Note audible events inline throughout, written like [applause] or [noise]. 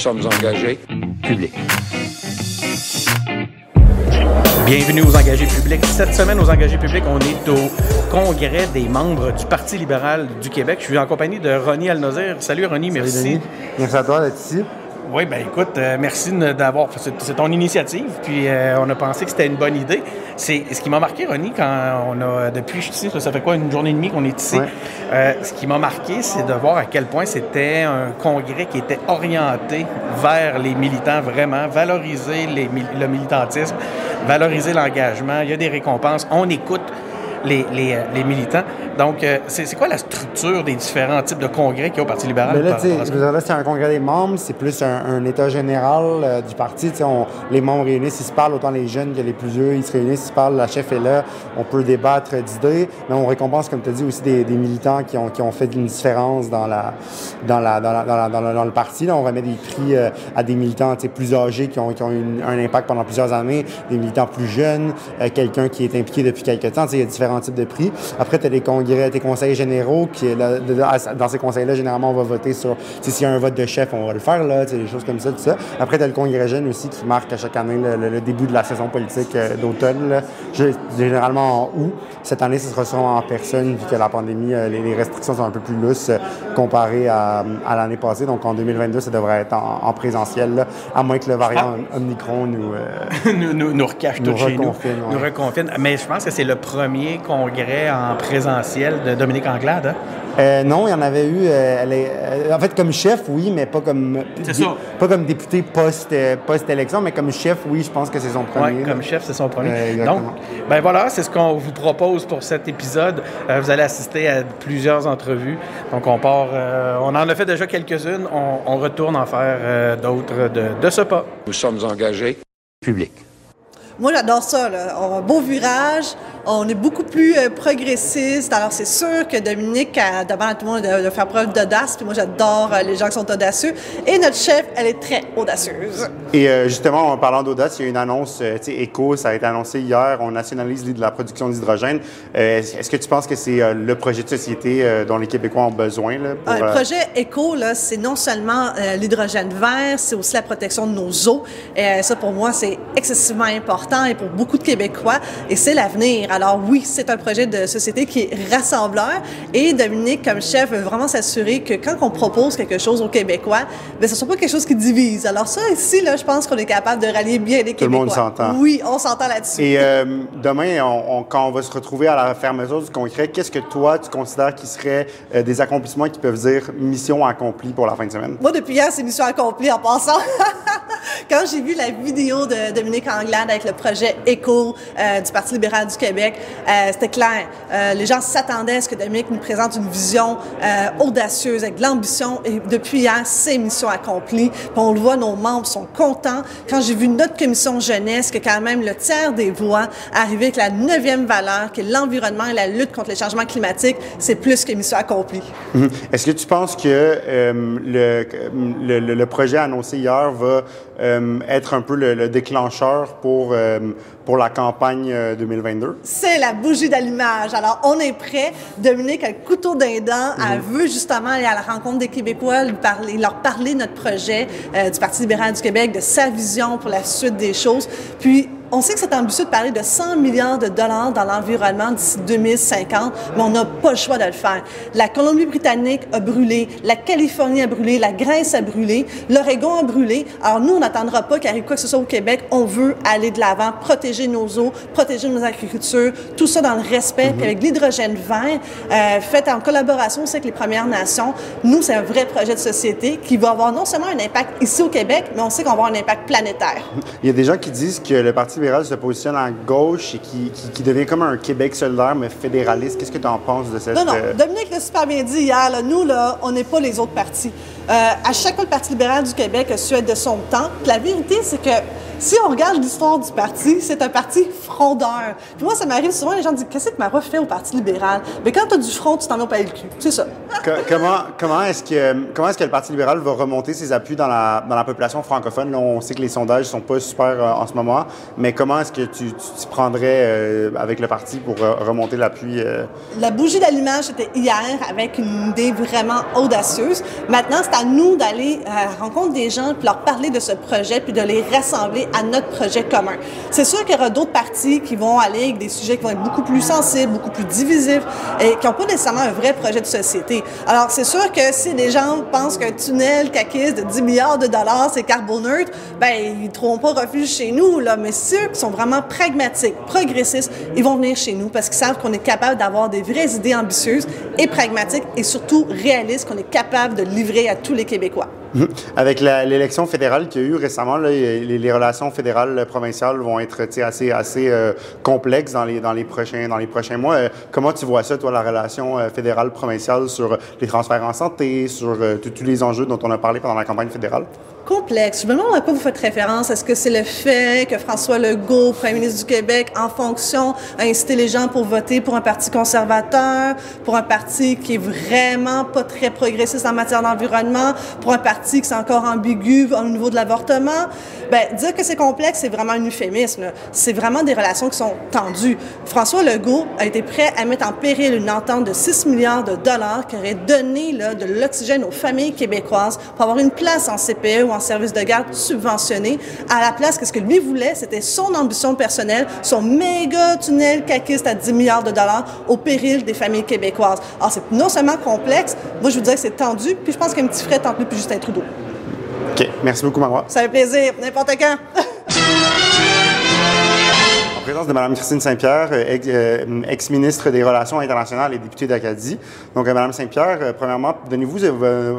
sommes engagés. Public. Bienvenue aux engagés publics. Cette semaine, aux engagés publics, on est au congrès des membres du Parti libéral du Québec. Je suis en compagnie de Ronnie Alnozir. Salut Ronnie, merci. Salut, Denis. Merci à toi d'être ici. Oui, ben écoute, euh, merci d'avoir. C'est ton initiative, puis euh, on a pensé que c'était une bonne idée. C'est ce qui m'a marqué, Ronnie, quand on a depuis je suis ici, ça fait quoi une journée et demie qu'on est ici. Euh, ce qui m'a marqué, c'est de voir à quel point c'était un congrès qui était orienté vers les militants vraiment, valoriser les, le militantisme, valoriser l'engagement. Il y a des récompenses. On écoute les, les, les militants. Donc, euh, c'est quoi la structure des différents types de congrès qu'il y a au Parti libéral? Mais là, sais, c'est un congrès des membres, c'est plus un, état général euh, du parti. On, les membres réunissent, ils se parlent, autant les jeunes que les plus vieux, ils se réunissent, ils se parlent, la chef est là, on peut débattre d'idées, mais on récompense, comme tu as dit, aussi des, des, militants qui ont, qui ont fait une différence dans, la, dans, la, dans, la, dans, le parti. Là, on remet des prix euh, à des militants plus âgés qui ont, qui ont eu un impact pendant plusieurs années, des militants plus jeunes, quelqu'un qui est impliqué depuis quelques temps. Il y a différents types de prix. Après, tu as des congrès tes conseils généraux, qui, dans ces conseils-là, généralement, on va voter sur, s'il y a un vote de chef, on va le faire, là, des choses comme ça, tout ça. Après, tu as le congrès jeune aussi qui marque à chaque année le, début de la saison politique euh, d'automne, généralement en août. Cette année, ce sera sûrement en personne, vu que la pandémie, euh, les, restrictions sont un peu plus lousses euh, comparées à, l'année passée. Donc, en 2022, ça devrait être en, présentiel, à moins que le variant ah. Omicron nous, [laughs] nous, nous, nous, recache tout chez nous. Nous reconfine. Mais je pense que c'est le premier congrès en présentiel de Dominique Anglade. Hein? Euh, non, il y en avait eu. Euh, elle est, euh, en fait, comme chef, oui, mais pas comme. Pas comme député post-élection, mais comme chef, oui, je pense que c'est son premier. Oui, comme chef, c'est son premier. Donc, ben voilà, c'est ce qu'on vous propose pour cet épisode. vous allez assister à plusieurs entrevues. Donc, on part. on en a fait déjà quelques-unes. On, retourne en faire d'autres de, de ce pas. Nous sommes engagés. Public. Moi, j'adore ça. Là. On a un beau virage, on est beaucoup plus euh, progressiste. Alors, c'est sûr que Dominique a demandé à tout le monde de, faire preuve d'audace. Puis moi, j'adore euh, les gens qui sont audacieux. Et notre chef, elle est très audacieuse. Et euh, justement, en parlant d'audace, il y a une annonce, tu sais, ECO, ça a été annoncé hier. On nationalise de la production d'hydrogène. Est-ce que tu penses que c'est le projet de société dont les Québécois ont besoin? Là, pour, le projet ECO, c'est non seulement l'hydrogène vert, c'est aussi la protection de nos eaux. Et ça, pour moi, c'est excessivement important et pour beaucoup de Québécois, et c'est l'avenir. Alors oui, c'est un projet de société qui est rassembleur, et Dominique, comme chef, veut vraiment s'assurer que quand on propose quelque chose aux Québécois, bien, ce ne soit pas quelque chose qui divise. Alors ça, ici, là, je pense qu'on est capable de rallier bien les Québécois. Tout le monde s'entend. Oui, on s'entend là-dessus. Et euh, demain, on, quand on va se retrouver à la fermeture du concret, qu'est-ce que toi, tu considères qui seraient euh, des accomplissements qui peuvent dire mission accomplie pour la fin de semaine? Moi, depuis hier, c'est mission accomplie en passant. [laughs] quand j'ai vu la vidéo de Dominique Anglade avec le projet ECO euh, du Parti libéral du Québec, euh, c'était clair. Euh, les gens s'attendaient à ce que Dominique nous présente une vision audacieuse, avec de l'ambition. Et depuis hier, c'est mission accomplie. Puis on le voit, nos membres sont contents. Quand j'ai vu notre commission jeunesse, que quand même le tiers des voix arrivaient avec la neuvième valeur, qui est l'environnement et la lutte contre les changements climatiques, c'est plus que mission accomplie. Mhm. Est-ce que tu penses que le, projet annoncé hier va être un peu le, déclencheur pour pour la campagne 2022? Euh, C'est la bougie d'allumage. Alors, on est prêt. Dominique a le couteau d'un dent. Elle veut justement aller à la rencontre des Québécois, lui parler, leur parler de notre projet euh, du Parti libéral du Québec, de sa vision pour la suite des choses. Puis, on sait que c'est ambitieux de parler de 100 milliards de dollars dans l'environnement d'ici 2050, mais on n'a pas le choix de le faire. La Colombie-Britannique a brûlé, la Californie a brûlé, la Grèce a brûlé, l'Oregon a brûlé. Alors nous, on n'attendra pas qu'il arrive quoi que ce soit au Québec. On veut aller de l'avant, protéger nos eaux, protéger nos agricultures, tout ça dans le respect, puis avec l'hydrogène vert, euh, fait en collaboration aussi avec les Premières Nations. Nous, c'est un vrai projet de société qui va avoir non seulement un impact ici au Québec, mais on sait qu'on va avoir un impact planétaire. Il y a des gens qui disent que le Parti libéral se positionne à gauche et qui, qui, devient comme un Québec solidaire, mais fédéraliste. Qu'est-ce que tu en penses de cette... Non, non. Euh, Dominique l'a super bien dit hier. Nous, là, on n'est pas les autres partis. Euh, à chaque fois, le Parti libéral du Québec a su être de son temps. la vérité, c'est que si on regarde l'histoire du parti, c'est un parti frondeur. Puis moi, ça m'arrive souvent, les gens disent Qu'est-ce que Marois fait au Parti libéral? Mais quand tu as du front, tu t'en vas pas le cul. C'est ça. comment comment est-ce que, comment est-ce que le Parti libéral va remonter ses appuis dans la, dans la population francophone? Là, on sait que les sondages sont pas super euh, en ce moment, mais comment est-ce que tu t'y prendrais euh, avec le parti pour euh, remonter l'appui? La bougie d'allumage, c'était hier avec une idée vraiment audacieuse. Maintenant, c'est à nous d'aller à la rencontre des gens, puis leur parler de ce projet, puis de les rassembler à notre projet commun. C'est sûr qu'il y aura d'autres partis qui vont aller avec des sujets qui vont être beaucoup plus sensibles, beaucoup plus divisifs, et qui n'ont pas nécessairement un vrai projet de société. Alors, c'est sûr que si des gens pensent qu'un tunnel caquiste de 10 milliards de dollars, c'est carboneutre, ben ils ne trouveront pas refuge chez nous, là. Mais ceux qui sont vraiment pragmatiques, progressistes, ils vont venir chez nous parce qu'ils savent qu'on est capable d'avoir des vraies idées ambitieuses et pragmatiques et surtout réalistes qu'on est capable de livrer à tous les Québécois. Mhm. Avec l'élection fédérale qu'il y a eu récemment, les, relations fédérales provinciales vont être assez, assez euh, complexes dans les, dans, les prochains, dans les prochains mois. Euh, comment tu vois ça, toi, la relation euh, fédérale provinciale sur les transferts en santé, sur tous les enjeux dont on a parlé pendant la campagne fédérale? Je me demande à quoi vous faites référence? Est-ce que c'est le fait que François Legault, premier ministre du Québec, en fonction, a incité les gens pour voter pour un parti conservateur, pour un parti qui est vraiment pas très progressiste en matière d'environnement, pour un parti qui est encore ambigu au niveau de l'avortement? Ben, dire que c'est complexe, c'est vraiment un euphémisme. C'est vraiment des relations qui sont tendues. François Legault a été prêt à mettre en péril une entente de 6 milliards de dollars qui aurait donné de l'oxygène aux familles québécoises pour avoir une place en CPE ou en service de garde subventionné. À la place, qu'est-ce que lui voulait? C'était son ambition personnelle, son méga tunnel caquiste à 10 milliards de dollars au péril des familles québécoises. Alors, c'est non seulement complexe, moi, je vous dirais que c'est tendu, puis je pense qu'un petit frais tente plus Justin Trudeau. OK. Merci beaucoup, Marois. Ça fait plaisir. N'importe quand. [laughs] présence de Mme Christine Saint-Pierre, euh, euh, ex-ministre des Relations internationales et députée d'Acadie. Donc, euh, Mme Saint-Pierre, premièrement, donnez-vous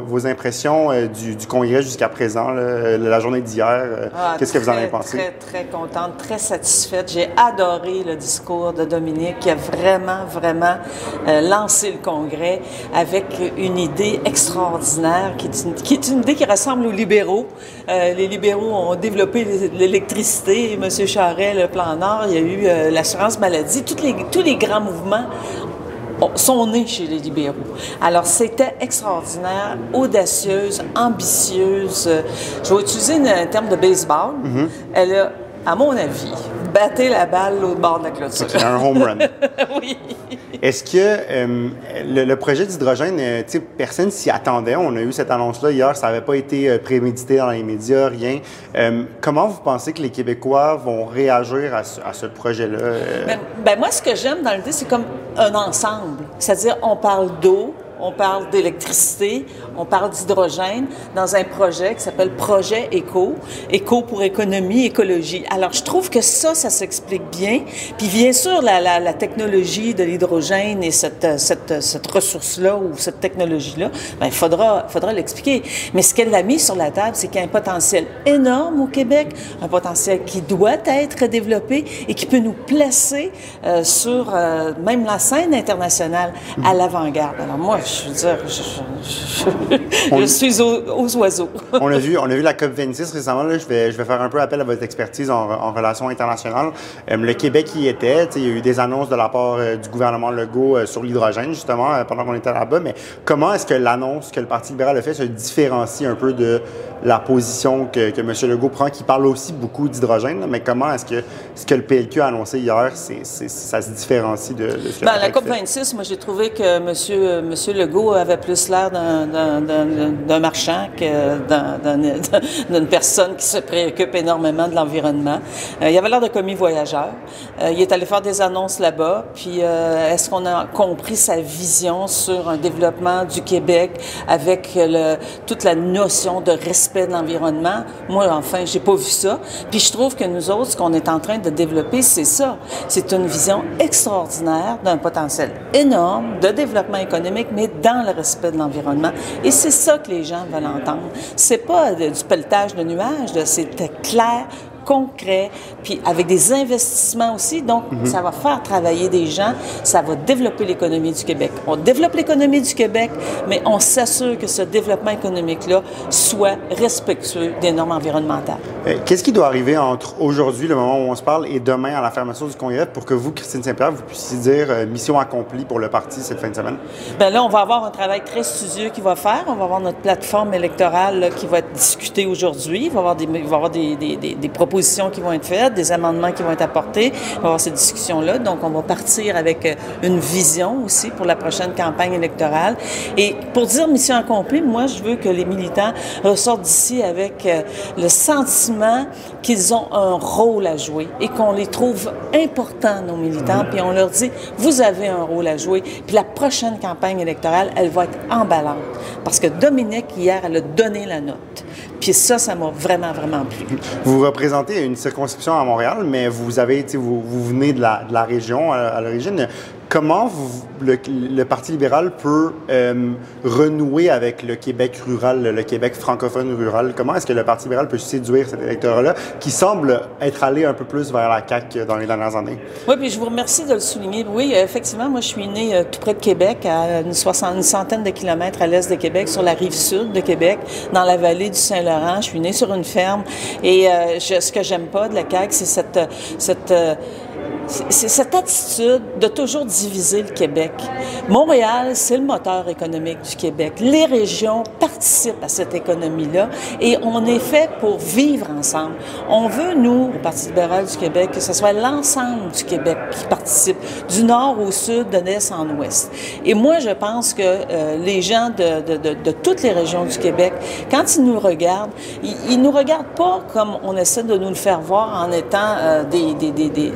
vos impressions du, congrès jusqu'à présent, la journée d'hier. Ah, Qu'est-ce que vous en avez pensé? Très, très contente, très satisfaite. J'ai adoré le discours de Dominique qui a vraiment, vraiment lancé le congrès avec une idée extraordinaire qui est une, qui est une idée qui ressemble aux libéraux. les libéraux ont développé l'électricité. M. Charest, le plan Nord, il y a eu euh, l'assurance maladie, tous les, tous les grands mouvements sont nés chez les libéraux. Alors, c'était extraordinaire, audacieuse, ambitieuse. Je vais utiliser un terme de baseball. Mm-hmm. Elle a, à mon avis, batté la balle au bord de la clôture. C'est un home run. [laughs] oui. Est-ce que euh, le, projet d'hydrogène, euh, personne s'y attendait. On a eu cette annonce-là hier, ça n'avait pas été euh, prémédité dans les médias, rien. comment vous pensez que les Québécois vont réagir à ce, projet-là? Ben, ben, moi, ce que j'aime dans l'idée, c'est comme un ensemble. C'est-à-dire, on parle d'eau, on parle d'électricité, on parle d'hydrogène dans un projet qui s'appelle Projet Éco, Éco pour économie, écologie. Alors, je trouve que ça, ça s'explique bien. Puis, bien sûr, la, technologie de l'hydrogène et cette, cette, cette ressource-là ou cette technologie-là, ben, il faudra, faudra l'expliquer. Mais ce qu'elle a mis sur la table, c'est qu'il y a un potentiel énorme au Québec, un potentiel qui doit être développé et qui peut nous placer euh, sur euh, même la scène internationale à l'avant-garde. Alors, moi, je veux dire, je, suis aux, oiseaux. on, a vu, on a vu la COP26 récemment. Là, je, vais, je vais faire un peu appel à votre expertise en, relations internationales. Euh, le Québec y était. Il y a eu des annonces de la part euh, du gouvernement Legault euh, sur l'hydrogène, justement, pendant qu'on était là-bas. Mais comment est-ce que l'annonce que le Parti libéral a fait se différencie un peu de la position que, que M. Legault prend, qui parle aussi beaucoup d'hydrogène, mais comment est-ce que ce que le PLQ a annoncé hier, ça se différencie de, ce que ben, La COP26, moi, j'ai trouvé que M. Monsieur, monsieur Legault avait plus l'air d'un, marchand que d'une personne qui se préoccupe énormément de l'environnement. Euh, il avait l'air de commis voyageur. Euh, il est allé faire des annonces là-bas, puis euh, est-ce qu'on a compris sa vision sur un développement du Québec avec le, toute la notion de respect de l'environnement. Moi, enfin, j'ai pas vu ça. Puis je trouve que nous autres, ce qu'on est en train de développer, c'est ça. C'est une vision extraordinaire d'un potentiel énorme de développement économique, mais dans le respect de l'environnement. Et c'est ça que les gens veulent entendre. C'est pas du pelletage de nuages, c'était clair, concret, puis avec des investissements aussi. Donc, ça va faire travailler des gens, ça va développer l'économie du Québec. On développe l'économie du Québec, mais on s'assure que ce développement économique-là soit respectueux des normes environnementales. Euh, Qu'est-ce qui doit arriver entre aujourd'hui, le moment où on se parle, et demain à la fermeture du congrès pour que vous, Christine Saint-Pierre, vous puissiez dire euh, mission accomplie pour le parti cette fin de semaine? Bien là, on va avoir un travail très studieux qui va faire. On va avoir notre plateforme électorale là, qui va être discutée aujourd'hui. Il va y avoir, des, il va avoir des, des, des, des propositions qui vont être faites, des amendements qui vont être apportés. Il va avoir ces discussions-là. Donc, on va partir avec euh, une vision aussi pour la prochaine campagne électorale. Et pour dire mission accomplie, moi, je veux que les militants ressortent d'ici avec euh, le sentiment qu'ils ont un rôle à jouer et qu'on les trouve importants, nos militants, puis on leur dit, vous avez un rôle à jouer. Puis la prochaine campagne électorale, elle va être emballante. Parce que Dominique, hier, elle a donné la note. Puis ça, ça m'a vraiment, vraiment plu. Une circonscription à Montréal, mais vous avez, vous, vous venez de la, de la région à l'origine. Comment le, Parti libéral peut euh, renouer avec le Québec rural, le Québec francophone rural? Comment est-ce que le Parti libéral peut séduire cet électorat-là qui semble être allé un peu plus vers la CAQ dans les dernières années? Oui, puis je vous remercie de le souligner. Oui, effectivement, moi, je suis née euh, tout près de Québec, à une, centaine de kilomètres à l'est de Québec, sur la rive sud de Québec, dans la vallée du Saint-Laurent. Je suis née sur une ferme. Et euh, ce que j'aime pas de la CAQ, c'est cette... cette attitude de toujours diviser le Québec. Montréal, c'est le moteur économique du Québec. Les régions participent à cette économie-là et on est fait pour vivre ensemble. On veut, nous, au Parti libéral du Québec, que ce soit l'ensemble du Québec qui participe, du nord au sud, de l'est en ouest. Et moi, je pense que euh, les gens de, toutes les régions du Québec, quand ils nous regardent, ils, ils nous regardent pas comme on essaie de nous le faire voir en étant euh, des, des, des, des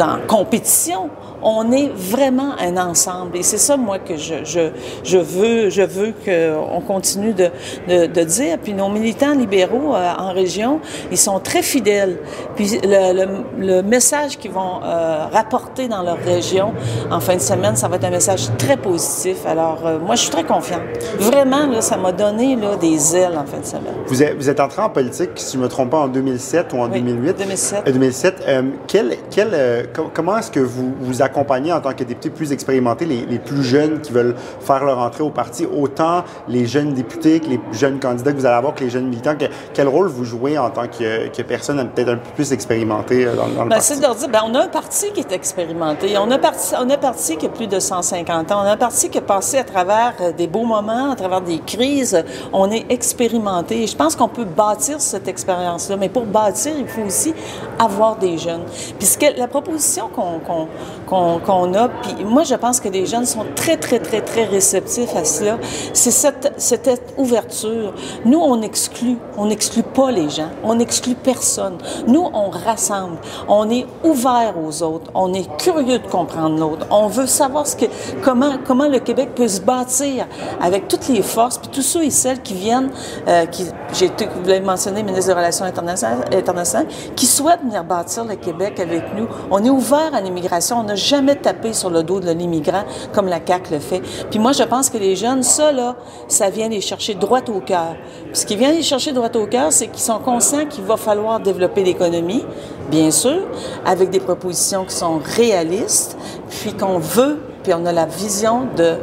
en compétition. On est vraiment un ensemble. Et c'est ça, moi, que je, je, je veux, je veux qu'on continue de, de, de dire. Puis nos militants libéraux euh, en région, ils sont très fidèles. Puis le, le, le message qu'ils vont euh, rapporter dans leur région en fin de semaine, ça va être un message très positif. Alors, euh, moi, je suis très confiante. Vraiment, là, ça m'a donné là, des ailes en fin de semaine. Vous êtes, vous êtes entré en politique, si je ne me trompe pas, en 2007 ou en Oui, 2008. 2007. Euh, 2007. Euh, quel, quel, com- comment est-ce que vous vous accompagnez en tant que député plus expérimenté les, les plus jeunes qui veulent faire leur entrée au parti, autant les jeunes députés que les jeunes candidats que vous allez avoir, que les jeunes militants? Que- quel rôle vous jouez en tant que, que personne peut-être un peu plus expérimentée euh, dans, dans le Ben, parti? c'est de leur dire, ben, on a un parti qui est expérimenté. On a, parti, on a un parti qui a plus de 150 ans. On a un parti qui a passé à travers euh, des beaux moments, à travers des crises. On est expérimenté. Et je pense qu'on peut bâtir cette expérience-là. Mais pour bâtir, il faut aussi avoir des jeunes. Puis la proposition qu'on qu'on qu'on a, puis moi, je pense que les jeunes sont très, très, très, très réceptifs à cela. C'est cette, ouverture. Nous, on exclut. On n'exclut pas les gens. On n'exclut personne. Nous, on rassemble. On est ouvert aux autres. On est curieux de comprendre l'autre. On veut savoir ce que, comment, comment le Québec peut se bâtir avec toutes les forces, puis tous ceux et celles qui viennent, euh, qui, j'ai vous l'avez mentionné, ministre des Relations internationales, internationales, qui souhaitent venir bâtir le Québec avec nous. On est ouvert à l'immigration. On n'a jamais tapé sur le dos de l'immigrant comme la CAQ le fait. Puis moi, je pense que les jeunes, ça, là, ça vient les chercher droit au cœur. Ce qui vient les chercher droit au cœur, c'est qu'ils sont conscients qu'il va falloir développer l'économie, bien sûr, avec des propositions qui sont réalistes, puis qu'on veut, puis on a la vision de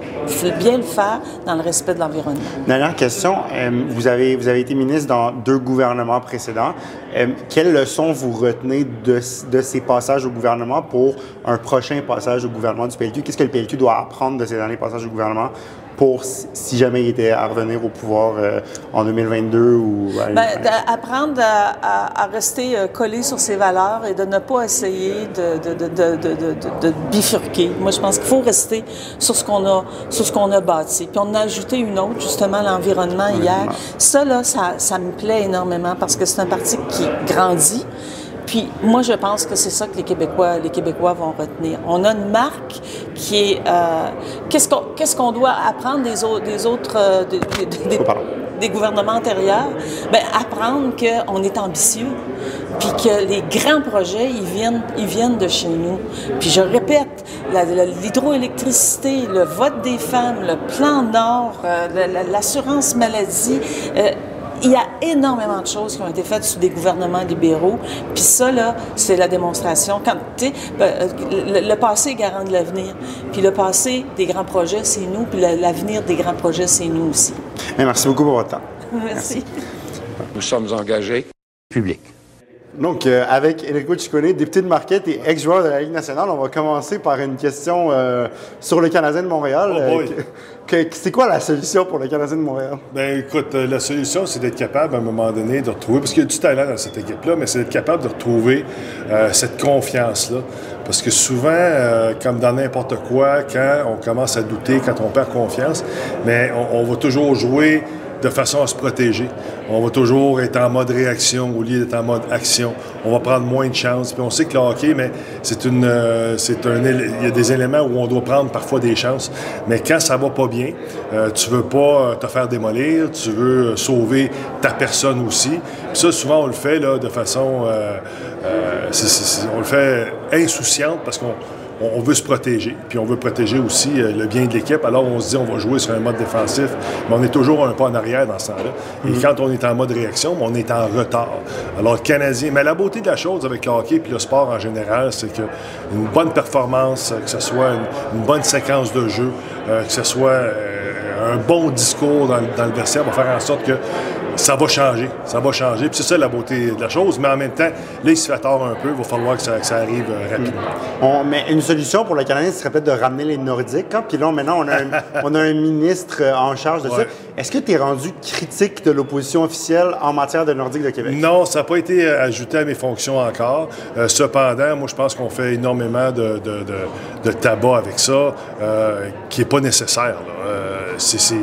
bien le faire dans le respect de l'environnement. Dernière question. Euh, vous, avez, vous avez été ministre dans deux gouvernements précédents. Euh, quelles leçons vous retenez de, de ces passages au gouvernement pour un prochain passage au gouvernement du PLQ? Qu'est-ce que le PLQ doit apprendre de ces derniers passages au gouvernement pour, si jamais il était à revenir au pouvoir euh, en 2022 ou... à Ben, apprendre à, à- à rester euh, collé sur ses valeurs et de ne pas essayer de, de, de, de, de, de- de bifurquer. Moi, je pense qu'il faut rester sur ce qu'on a, sur ce qu'on a bâti. Puis on a ajouté une autre, justement, l'environnement hier. Ça, là, ça, ça me plaît énormément parce que c'est un parti qui grandit. Puis moi, je pense que c'est ça que les Québécois, les Québécois vont retenir. On a une marque qui est... euh, qu'est-ce qu'on qu'est-ce qu'on doit apprendre des autres... Des autres euh, des- des- des- Oh, des gouvernements antérieurs, ben, apprendre qu'on est ambitieux, puis que les grands projets, ils viennent, ils viennent de chez nous. Puis je répète, l'hydroélectricité, le vote des femmes, le plan Nord, euh, la- la- l'assurance maladie, il y a énormément de choses qui ont été faites sous des gouvernements libéraux. Puis ça, là, c'est la démonstration. Quand, ben, le, le passé est garant de l'avenir. Puis le passé des grands projets, c'est nous. Puis l'avenir des grands projets, c'est nous aussi. merci beaucoup pour votre temps. [laughs] Merci. Nous sommes engagés publics. Donc, euh, avec Enrico Ciccone, député de Marquette et ex-joueur de la Ligue nationale, on va commencer par une question euh, sur le Canadien de Montréal. Oh Euh, c'est quoi la solution pour le Canadien de Montréal? Ben écoute, la solution, c'est d'être capable à un moment donné de retrouver, parce qu'il y a du talent dans cette équipe-là, mais c'est d'être capable de retrouver euh, cette confiance-là. Parce que souvent, euh, comme dans n'importe quoi, quand on commence à douter, quand on perd confiance, mais on, on va toujours jouer de façon à se protéger. On va toujours être en mode réaction au lieu d'être en mode action. On va prendre moins de chances. Puis on sait que le hockey, mais c'est une, euh, c'est un, il y a des éléments où on doit prendre parfois des chances. Mais quand ça va pas bien, euh, tu veux pas euh, te faire démolir, tu veux euh, sauver ta personne aussi. Ça, souvent on le fait de façon, on le fait insouciante parce qu'on on veut se protéger. Puis on veut protéger aussi euh, le bien de l'équipe. Alors on se dit on va jouer sur un mode défensif, mais on est toujours un pas en arrière dans ce temps-là. Et quand on est en mode réaction, on est en retard. Alors le Canadien, mais la beauté de la chose avec le hockey puis le sport en général, c'est que une bonne performance, euh, que ce soit une, une bonne séquence de jeu, euh, que ce soit euh, un bon discours dans, le- dans le vestiaire va faire en sorte que ça va changer. Ça va changer. Puis c'est ça la beauté de la chose. Mais en même temps, là, il se fait tard un peu. Il va falloir que ça, que ça arrive euh, rapidement. On- mais une solution pour le Canadien, ce serait peut-être de ramener les Nordiques. hein. Puis là, maintenant, on a un, [laughs] on a un ministre euh, en charge de ça. Est-ce que tu es rendu critique de l'opposition officielle en matière de Nordique de Québec? Non, ça n'a pas été euh, ajouté à mes fonctions encore. Euh, cependant, moi, je pense qu'on fait énormément de, de- de- de tabac avec ça, euh, qui n'est pas nécessaire. là. Euh, c'est-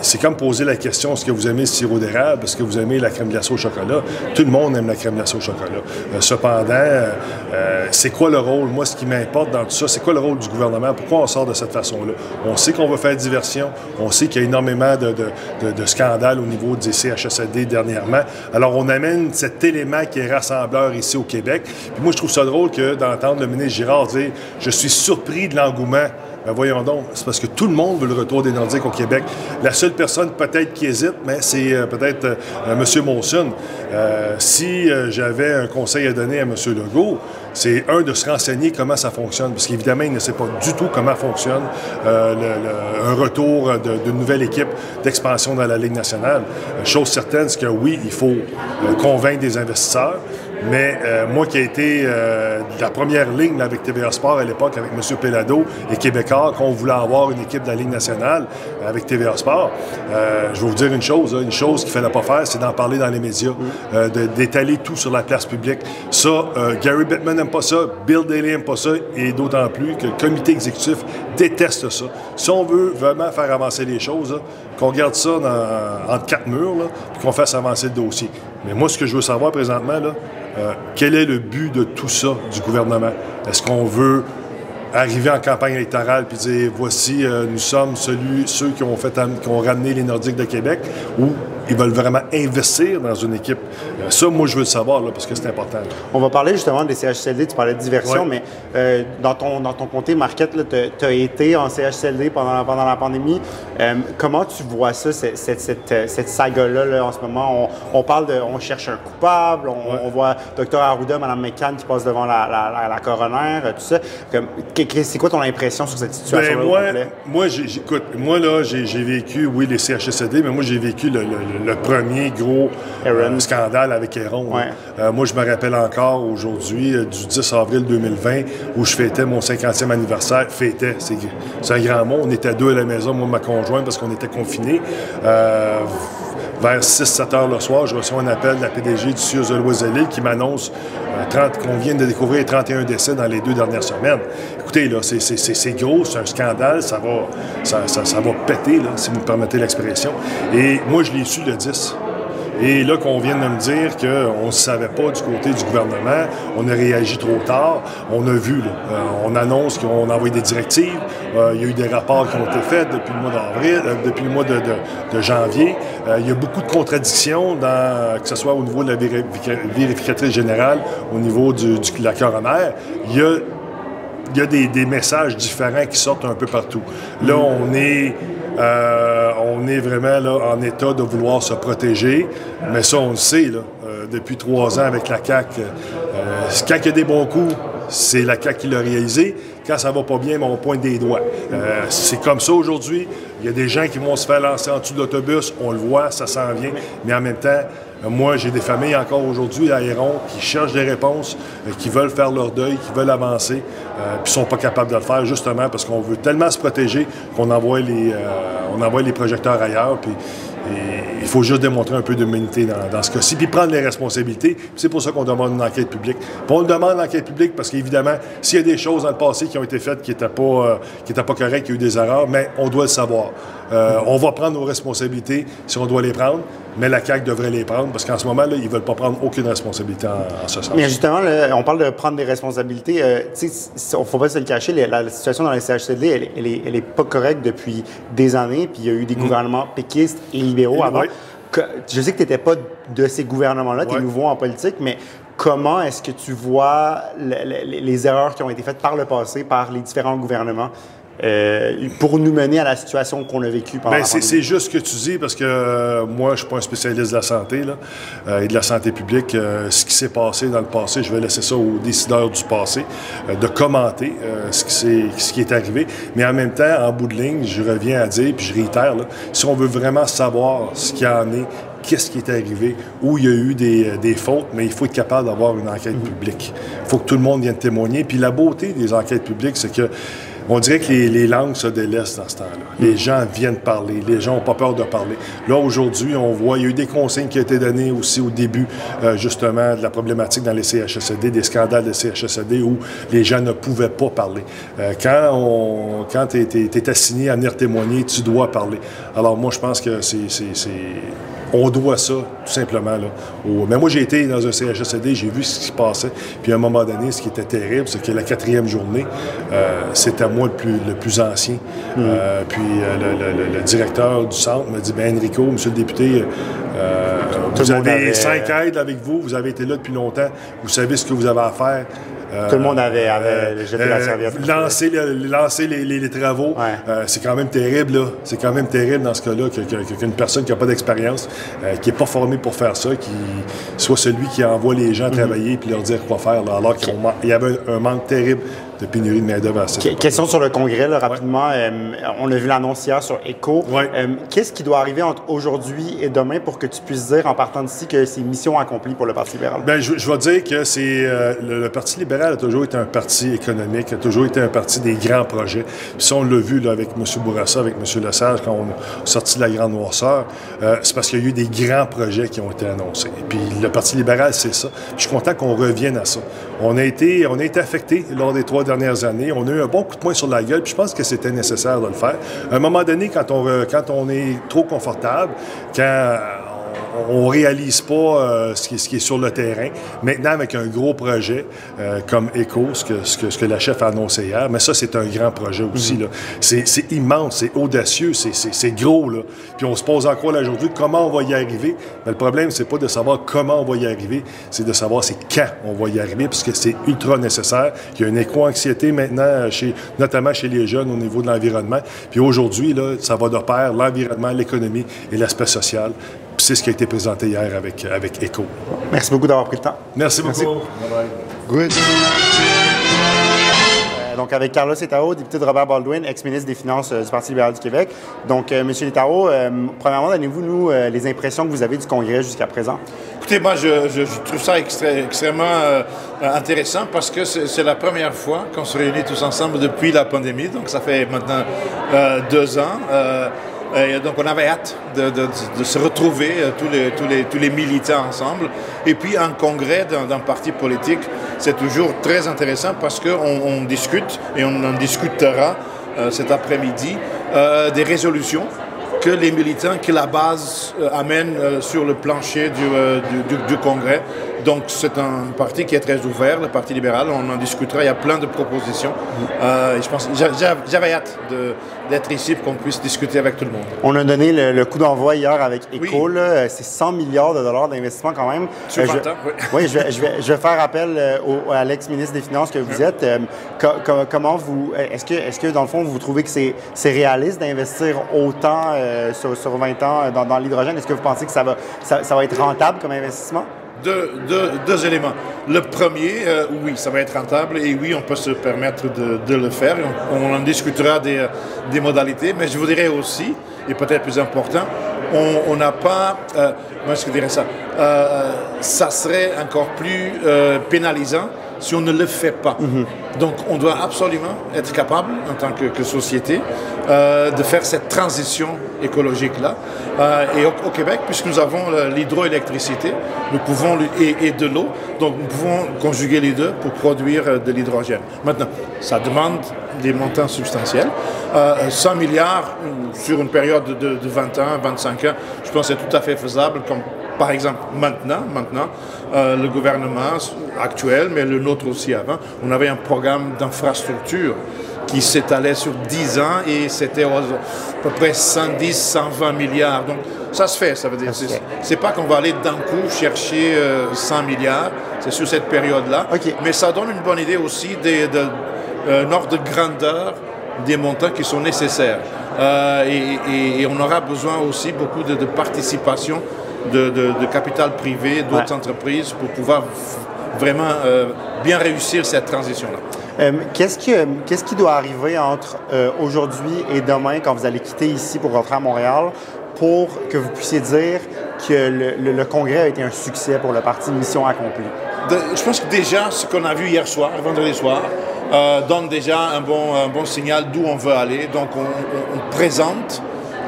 c'est comme poser la question est-ce que vous aimez le sirop d'érable? Est-ce que vous aimez la crème glacée au chocolat? Tout le monde aime la crème glacée au chocolat. Euh, cependant, euh, c'est quoi le rôle? Moi, ce qui m'importe dans tout ça, c'est quoi le rôle du gouvernement? Pourquoi on sort de cette façon-là? On sait qu'on veut faire diversion. On sait qu'il y a énormément de scandales au niveau des CHSLD dernièrement. Alors, on amène cet élément qui est rassembleur ici au Québec. Puis moi, je trouve ça drôle que d'entendre le ministre Girard dire Je suis surpris de l'engouement. Ben voyons donc, c'est parce que tout le monde veut le retour des Nordiques au Québec. La seule personne peut-être qui hésite, mais c'est euh, peut-être euh, M. Monson. Euh, si euh, j'avais un conseil à donner à M. Legault, c'est un de se renseigner comment ça fonctionne, parce qu'évidemment, il ne sait pas du tout comment fonctionne euh, le- un retour d'une nouvelle équipe d'expansion dans la Ligue nationale. Euh, chose certaine, c'est que oui, il faut euh, convaincre des investisseurs, mais euh, moi qui ai été euh, de la première ligne là, avec TVA Sport à l'époque, avec M. Pelado et Québécois, qu'on voulait avoir une équipe de la Ligue nationale euh, avec TVA Sport, euh, je vais vous dire une chose, une chose qu'il ne fallait pas faire, c'est d'en parler dans les médias, euh, d'étaler tout sur la place publique. Ça, euh, Gary Bettman n'aime pas ça, Bill Daly n'aime pas ça, et d'autant plus que le comité exécutif déteste ça. Si on veut vraiment faire avancer les choses, qu'on garde ça dans- entre quatre murs, puis qu'on fasse avancer le dossier. Mais moi, ce que je veux savoir présentement, euh, quel est le but de tout ça du gouvernement? Est-ce qu'on veut arriver en campagne électorale puis dire voici, euh, nous sommes ceux qui ont, qui ont ramené les Nordiques de Québec ou ils veulent vraiment investir dans une équipe? Euh, ça, moi, je veux le savoir là, parce que c'est important. là. On va parler justement des CHSLD, tu parlais de diversion, mais euh, dans, ton, dans ton comté Marquette, tu as été en CHSLD pendant, pendant la pandémie. Euh, comment tu vois ça, cette, cette, cette, cette saga-là là, en ce moment? On, on parle de, on cherche un coupable, on, on voit Dr Arruda, Mme McCann qui passe devant la, la, la, la coroner, tout ça. C'est quoi ton impression sur cette situation-là Ben, moi, moi, j'ai- j'écoute, moi là, j'ai vécu, oui, les CHSLD, mais moi, j'ai vécu le, le- le premier gros Aaron. euh, scandale avec Aaron. Ouais. Euh, moi, je me rappelle encore aujourd'hui, euh, du 10 avril 2020, où je fêtais mon 50e anniversaire. Fêtais, c'est c'est un grand mot. On était deux à la maison, moi et ma conjointe, parce qu'on était confinés. Vers 6-7 heures le soir, je reçois un appel de la PDG du CIUS de Loiselle qui m'annonce euh, 30 qu'on vient de découvrir 31 décès dans les deux dernières semaines. Écoutez, là, c'est- gros, c'est un scandale, ça va, ça, péter, si vous me permettez l'expression. Et moi, je l'ai su le 10. Et là, qu'on vienne de me dire qu'on ne savait pas du côté du gouvernement, on a réagi trop tard, on a vu, là, euh, on annonce qu'on a envoyé des directives, euh, il y a eu des rapports qui ont été faits depuis le mois d'avril, euh, depuis le mois de, janvier. Il y a beaucoup de contradictions, que ce soit au niveau de la vérifica- vérificatrice générale, au niveau du, du- la coroner. Il y a il y a des, des messages différents qui sortent un peu partout. Là, on est Euh, on est vraiment là, en état de vouloir se protéger, mais ça, on le sait euh, depuis trois ans avec la CAQ. Euh, quand il y a des bons coups, c'est la CAQ qui l'a réalisé. Quand ça va pas bien, ben, on pointe des doigts. Euh, c'est comme ça aujourd'hui. Il y a des gens qui vont se faire lancer en dessous de l'autobus. On le voit, ça s'en vient. Mais en même temps, euh, moi, j'ai des familles encore aujourd'hui à Héron qui cherchent des réponses, euh, qui veulent faire leur deuil, qui veulent avancer, euh, puis sont pas capables de le faire justement parce qu'on veut tellement se protéger qu'on envoie les, euh, envoie les projecteurs ailleurs. Puis il faut juste démontrer un peu d'humanité dans, ce cas-ci, puis prendre les responsabilités. C'est pour ça qu'on demande une enquête publique. Puis on le demande l'enquête publique parce qu'évidemment, s'il y a des choses dans le passé qui ont été faites qui n'étaient pas, euh, qui étaient pas a eu des erreurs, mais on doit le savoir. Euh, on va prendre nos responsabilités si on doit les prendre, mais la CAQ devrait les prendre parce qu'en ce moment, là, ils ne veulent pas prendre aucune responsabilité en, en ce sens. Mais justement, là, on parle de prendre des responsabilités. Euh, tu sais, ne faut pas se le cacher, la, la situation dans les CHCD, elle, elle, est, elle est pas correcte depuis des années. Puis il y a eu des gouvernements péquistes et libéraux Et avant. oui. Que- je sais que tu n'étais pas de ces gouvernements-là, tu es nouveau en politique, mais comment est-ce que tu vois le- le- les erreurs qui ont été faites par le passé, par les différents gouvernements, euh, pour nous mener à la situation qu'on a vécue pendant la c'est, juste ce que tu dis parce que euh, moi, je suis pas un spécialiste de la santé là, euh, et de la santé publique. Ce qui s'est passé dans le passé, je vais laisser ça aux décideurs du passé de commenter ce, qui s'est- ce qui est arrivé. Mais en même temps, en bout de ligne, je reviens à dire, puis je réitère, là, si on veut vraiment savoir ce qu'il y en est, qu'est-ce qui est arrivé, où il y a eu des, des fautes, mais il faut être capable d'avoir une enquête publique. Il faut que tout le monde vienne témoigner. Puis la beauté des enquêtes publiques, c'est que on dirait que les, les langues se délaissent dans ce temps-là. Les gens viennent parler, les gens n'ont pas peur de parler. Là, aujourd'hui, on voit, il y a eu des consignes qui ont été données aussi au début, euh, justement, de la problématique dans les CHSLD, des scandales de CHSLD où les gens ne pouvaient pas parler. Euh, quand on, quand tu es, assigné à venir témoigner, tu dois parler. Alors moi, je pense que c'est... on doit ça, tout simplement. Là, au- Mais moi, j'ai été dans un CHSLD, j'ai vu ce qui se passait. Puis à un moment donné, ce qui était terrible, c'est que la quatrième journée, euh, c'était moi le plus, le plus ancien. Euh, puis euh, le, le- le- le directeur du centre m'a dit, ben Enrico, monsieur le député, euh, vous avez avait- cinq aides avec vous, vous avez été là depuis longtemps, vous savez ce que vous avez à faire. Euh, Tout le monde avait, avait jeté la serviette. lancer, le- lancer les, les- les travaux, Ouais. euh, c'est quand même terrible, là. C'est quand même terrible dans ce cas-là que- que- qu'une personne qui n'a pas d'expérience, euh, qui n'est pas formée pour faire ça, qui soit celui qui envoie les Mhm. gens travailler puis leur dire quoi faire, là, alors qu'il y avait un, un manque terrible de pénurie de main-d'œuvre. Question sur le congrès, là, rapidement. Euh, on a vu l'annonce hier sur ECHO. Ouais. Euh, Qu'est-ce qui doit arriver entre aujourd'hui et demain pour que tu puisses dire, en partant d'ici, que c'est mission accomplie pour le Parti libéral? Ben, je, je vais dire que c'est euh, le, le Parti libéral a toujours été un parti économique, a toujours été un parti des grands projets. Puis ça, on l'a vu là, avec M. Bourassa, avec M. Lesage, quand on a sorti de la grande noirceur, c'est parce qu'il y a eu des grands projets qui ont été annoncés. Puis le Parti libéral, c'est ça. Je suis content qu'on revienne à ça. On a été, on a été affecté lors des trois dernières années. On a eu un bon coup de poing sur la gueule, puis je pense que c'était nécessaire de le faire. À un moment donné, quand on, quand on est trop confortable, quand on réalise pas euh, ce, qui, ce qui est sur le terrain. Maintenant, avec un gros projet euh, comme ECHO, ce que, ce, que, ce que la chef a annoncé hier, mais ça, c'est un grand projet aussi. là. C'est c'est immense, c'est audacieux, c'est- gros. Là. Puis on se pose encore aujourd'hui comment on va y arriver. Mais le problème, c'est pas de savoir comment on va y arriver, c'est de savoir c'est quand on va y arriver, parce que c'est ultra nécessaire. Il y a une éco-anxiété maintenant, chez, notamment chez les jeunes au niveau de l'environnement. Puis aujourd'hui, là, ça va de pair l'environnement, l'économie et l'aspect social. Puis c'est ce qui a été présenté hier avec, avec ECHO. Merci beaucoup d'avoir pris le temps. Merci beaucoup. Good. Euh, Donc, avec Carlos Etao, député de Robert Baldwin, ex-ministre des Finances euh, du Parti libéral du Québec. Donc, euh, Monsieur Etao, euh, premièrement, donnez-vous, nous, euh, les impressions que vous avez du Congrès jusqu'à présent? Écoutez, moi, je, je- je trouve ça extré- extrêmement euh, intéressant parce que c'est c'est la première fois qu'on se réunit tous ensemble depuis la pandémie. Donc, ça fait maintenant euh, deux ans. Euh, et donc, on avait hâte de, se retrouver, euh, tous, les, militants ensemble. Et puis, un congrès d'un parti politique, c'est toujours très intéressant parce qu'on on discute et on en discutera euh, cet après-midi euh, des résolutions que les militants, que la base euh, amène euh, sur le plancher euh, du Congrès. Donc c'est un parti qui est très ouvert, le Parti libéral. On en discutera, il y a plein de propositions. Euh, et je pense, j'avais hâte d'être ici pour qu'on puisse discuter avec tout le monde. On a donné le, coup d'envoi hier avec ECO. C'est 100 milliards de dollars d'investissement quand même. Sur je, oui. [laughs] oui je, vais, je, vais, je, vais, faire appel au, à l'ex-ministre des Finances que vous êtes. comment vous... Est-ce que, est que, dans le fond, vous trouvez que c'est réaliste d'investir autant sur, sur, 20 ans dans, dans l'hydrogène? Est-ce que vous pensez que ça va, ça, ça va être rentable comme investissement? Deux, éléments. Le premier, euh, oui, ça va être rentable et oui, on peut se permettre de, le faire. On, en discutera des, des, modalités, mais je vous dirais aussi, et peut-être plus important, on n'a pas, euh, que je dirais ça, euh, ça serait encore plus pénalisant si on ne le fait pas. Donc on doit absolument être capable, en tant que, société, euh, de faire cette transition écologique-là. Euh, et au, Québec, puisque nous avons l'hydroélectricité, nous pouvons et, de l'eau, donc nous pouvons conjuguer les deux pour produire euh, de l'hydrogène. Maintenant, ça demande des montants substantiels. 100 milliards sur une période de, de 20 ans, 25 ans, je pense que c'est tout à fait faisable par exemple, maintenant, maintenant euh, le gouvernement actuel, mais le nôtre aussi avant, on avait un programme d'infrastructure qui s'étalait sur 10 ans et c'était à peu près 110, 120 milliards. Donc ça se fait, ça veut dire. C'est pas qu'on va aller d'un coup chercher 100 euh, milliards, c'est sur cette période-là. Mais ça donne une bonne idée aussi d'un de, euh, ordre de grandeur des montants qui sont nécessaires. et, on aura besoin aussi beaucoup de, de participation de, capital privé, d'autres entreprises pour pouvoir vraiment euh, bien réussir cette transition-là. Euh, qu'est-ce, qui, qu'est-ce qui doit arriver entre euh, aujourd'hui et demain quand vous allez quitter ici pour rentrer à Montréal pour que vous puissiez dire que le, congrès a été un succès pour le parti Mission accomplie? je pense que déjà, ce qu'on a vu hier soir, vendredi soir, donne déjà un bon, un bon signal d'où on veut aller. Donc, on présente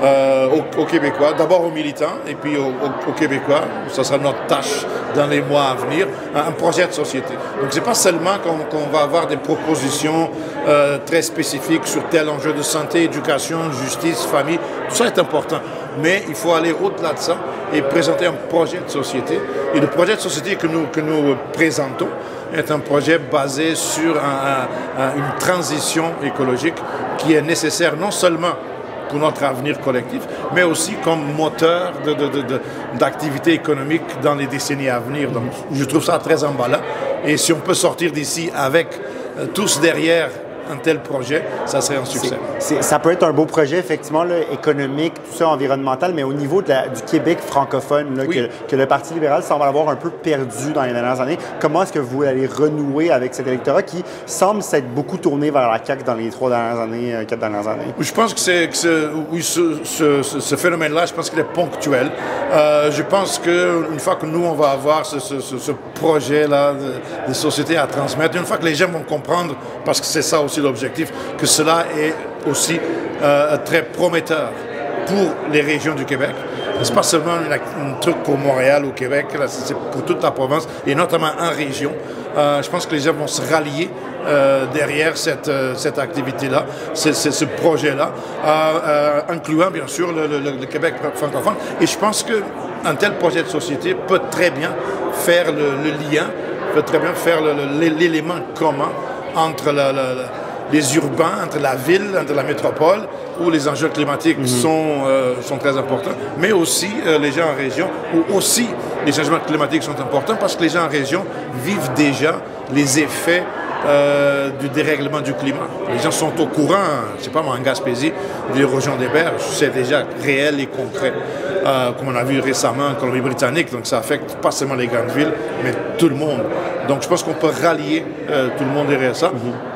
euh, aux, Québécois, d'abord aux militants et puis aux, Québécois. Ça sera notre tâche dans les mois à venir, un, projet de société. Donc c'est pas seulement qu'on va avoir des propositions euh, très spécifiques sur tel enjeu de santé, éducation, justice, famille. Tout ça est important. Mais il faut aller au-delà de ça et présenter un projet de société. Et le projet de société que nous, que nous présentons est un projet basé sur une transition écologique qui est nécessaire non seulement pour notre avenir collectif, mais aussi comme moteur d'activité économique dans les décennies à venir. Donc, je trouve ça très emballant. Et si on peut sortir d'ici avec euh, tous derrière un tel projet, ça serait un succès. ça peut être un beau projet, effectivement, économique, tout ça, environnemental, mais au niveau de la, du Québec francophone, que, le Parti libéral semble avoir un peu perdu dans les dernières années, comment est-ce que vous allez renouer avec cet électorat qui semble s'être beaucoup tourné vers la CAQ dans les trois dernières années, euh, quatre dernières années? Je pense que c'est, oui, ce, phénomène-là, je pense qu'il est ponctuel. Euh, je pense qu'une fois que nous, on va avoir ce, projet-là de, de société à transmettre, une fois que les gens vont comprendre, parce que c'est ça aussi, l'objectif, que cela est aussi euh, très prometteur pour les régions du Québec. Ce n'est pas seulement un truc pour Montréal ou Québec, c'est pour toute la province et notamment en région. Euh, je pense que les gens vont se rallier euh, derrière cette, cette activité-là, ce projet-là, incluant bien sûr le, Québec francophone. Et je pense qu'un tel projet de société peut très bien faire le, lien, peut très bien faire l'élément commun entre la, les urbains, entre la ville, entre la métropole, où les enjeux climatiques mhm. sont, euh, sont très importants, mais aussi euh, les gens en région, où aussi les changements climatiques sont importants parce que les gens en région vivent déjà les effets euh, du dérèglement du climat. Les gens sont au courant, je sais pas moi, en Gaspésie, de l'érosion des berges, c'est déjà réel et concret, comme on a vu récemment en Colombie-Britannique, donc ça affecte pas seulement les grandes villes, mais tout le monde. Donc je pense qu'on peut rallier tout le monde derrière ça. Mhm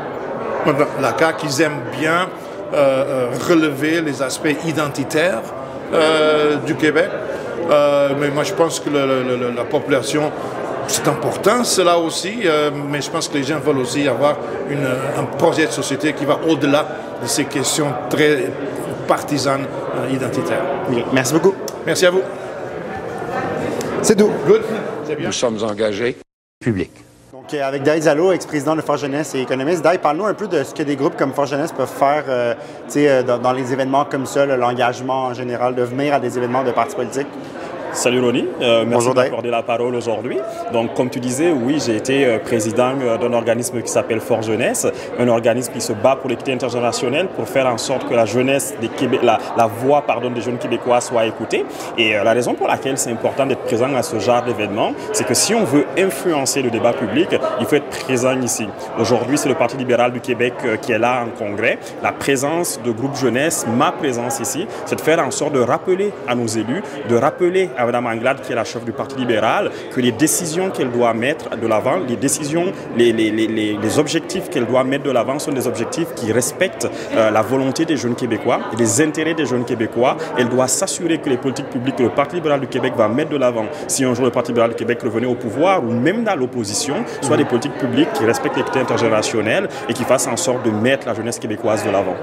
la CAQ, ils aiment bien euh, euh, relever les aspects identitaires euh, du Québec. mais moi, je pense que la population, c'est important, cela aussi, mais je pense que les gens veulent aussi avoir un projet de société qui va au-delà de ces questions très partisanes identitaires. Merci beaucoup. Merci à vous. C'est tout. Good. Nous sommes engagés publics avec Dai Zalo, ex-président de Force Jeunesse et économiste. Dai, parle-nous un peu de ce que des groupes comme Force Jeunesse peuvent faire euh, euh, dans, dans, les événements comme ça, l'engagement en général, de venir à des événements de partis politiques. Salut Ronnie, euh, merci d'accorder la parole aujourd'hui. Donc comme tu disais, oui, j'ai été euh, président euh, d'un organisme qui s'appelle Fort Jeunesse, un organisme qui se bat pour l'équité intergénérationnelle pour faire en sorte que la jeunesse des Québé- la, la voix pardon, des jeunes Québécois soit écoutée. Et euh, la raison pour laquelle c'est important d'être présent à ce genre d'événement, c'est que si on veut influencer le débat public, il faut être présent ici. Aujourd'hui, c'est le Parti libéral du Québec qui est là en congrès. La présence de groupes jeunesse, ma présence ici, c'est de faire en sorte de rappeler à nos élus, de rappeler Mme Anglade, qui est la chef du Parti libéral, que les décisions qu'elle doit mettre de l'avant, les décisions, les, les, les, les- les objectifs qu'elle doit mettre de l'avant sont des objectifs qui respectent euh, la volonté des jeunes Québécois et les intérêts des jeunes Québécois. Elle doit s'assurer que les politiques publiques que le Parti libéral du Québec va mettre de l'avant, si un jour le Parti libéral du Québec revenait au pouvoir ou même dans l'opposition, soit des politiques publiques qui respectent l'équité intergénérationnelle et qui fassent en sorte de mettre la jeunesse québécoise de l'avant.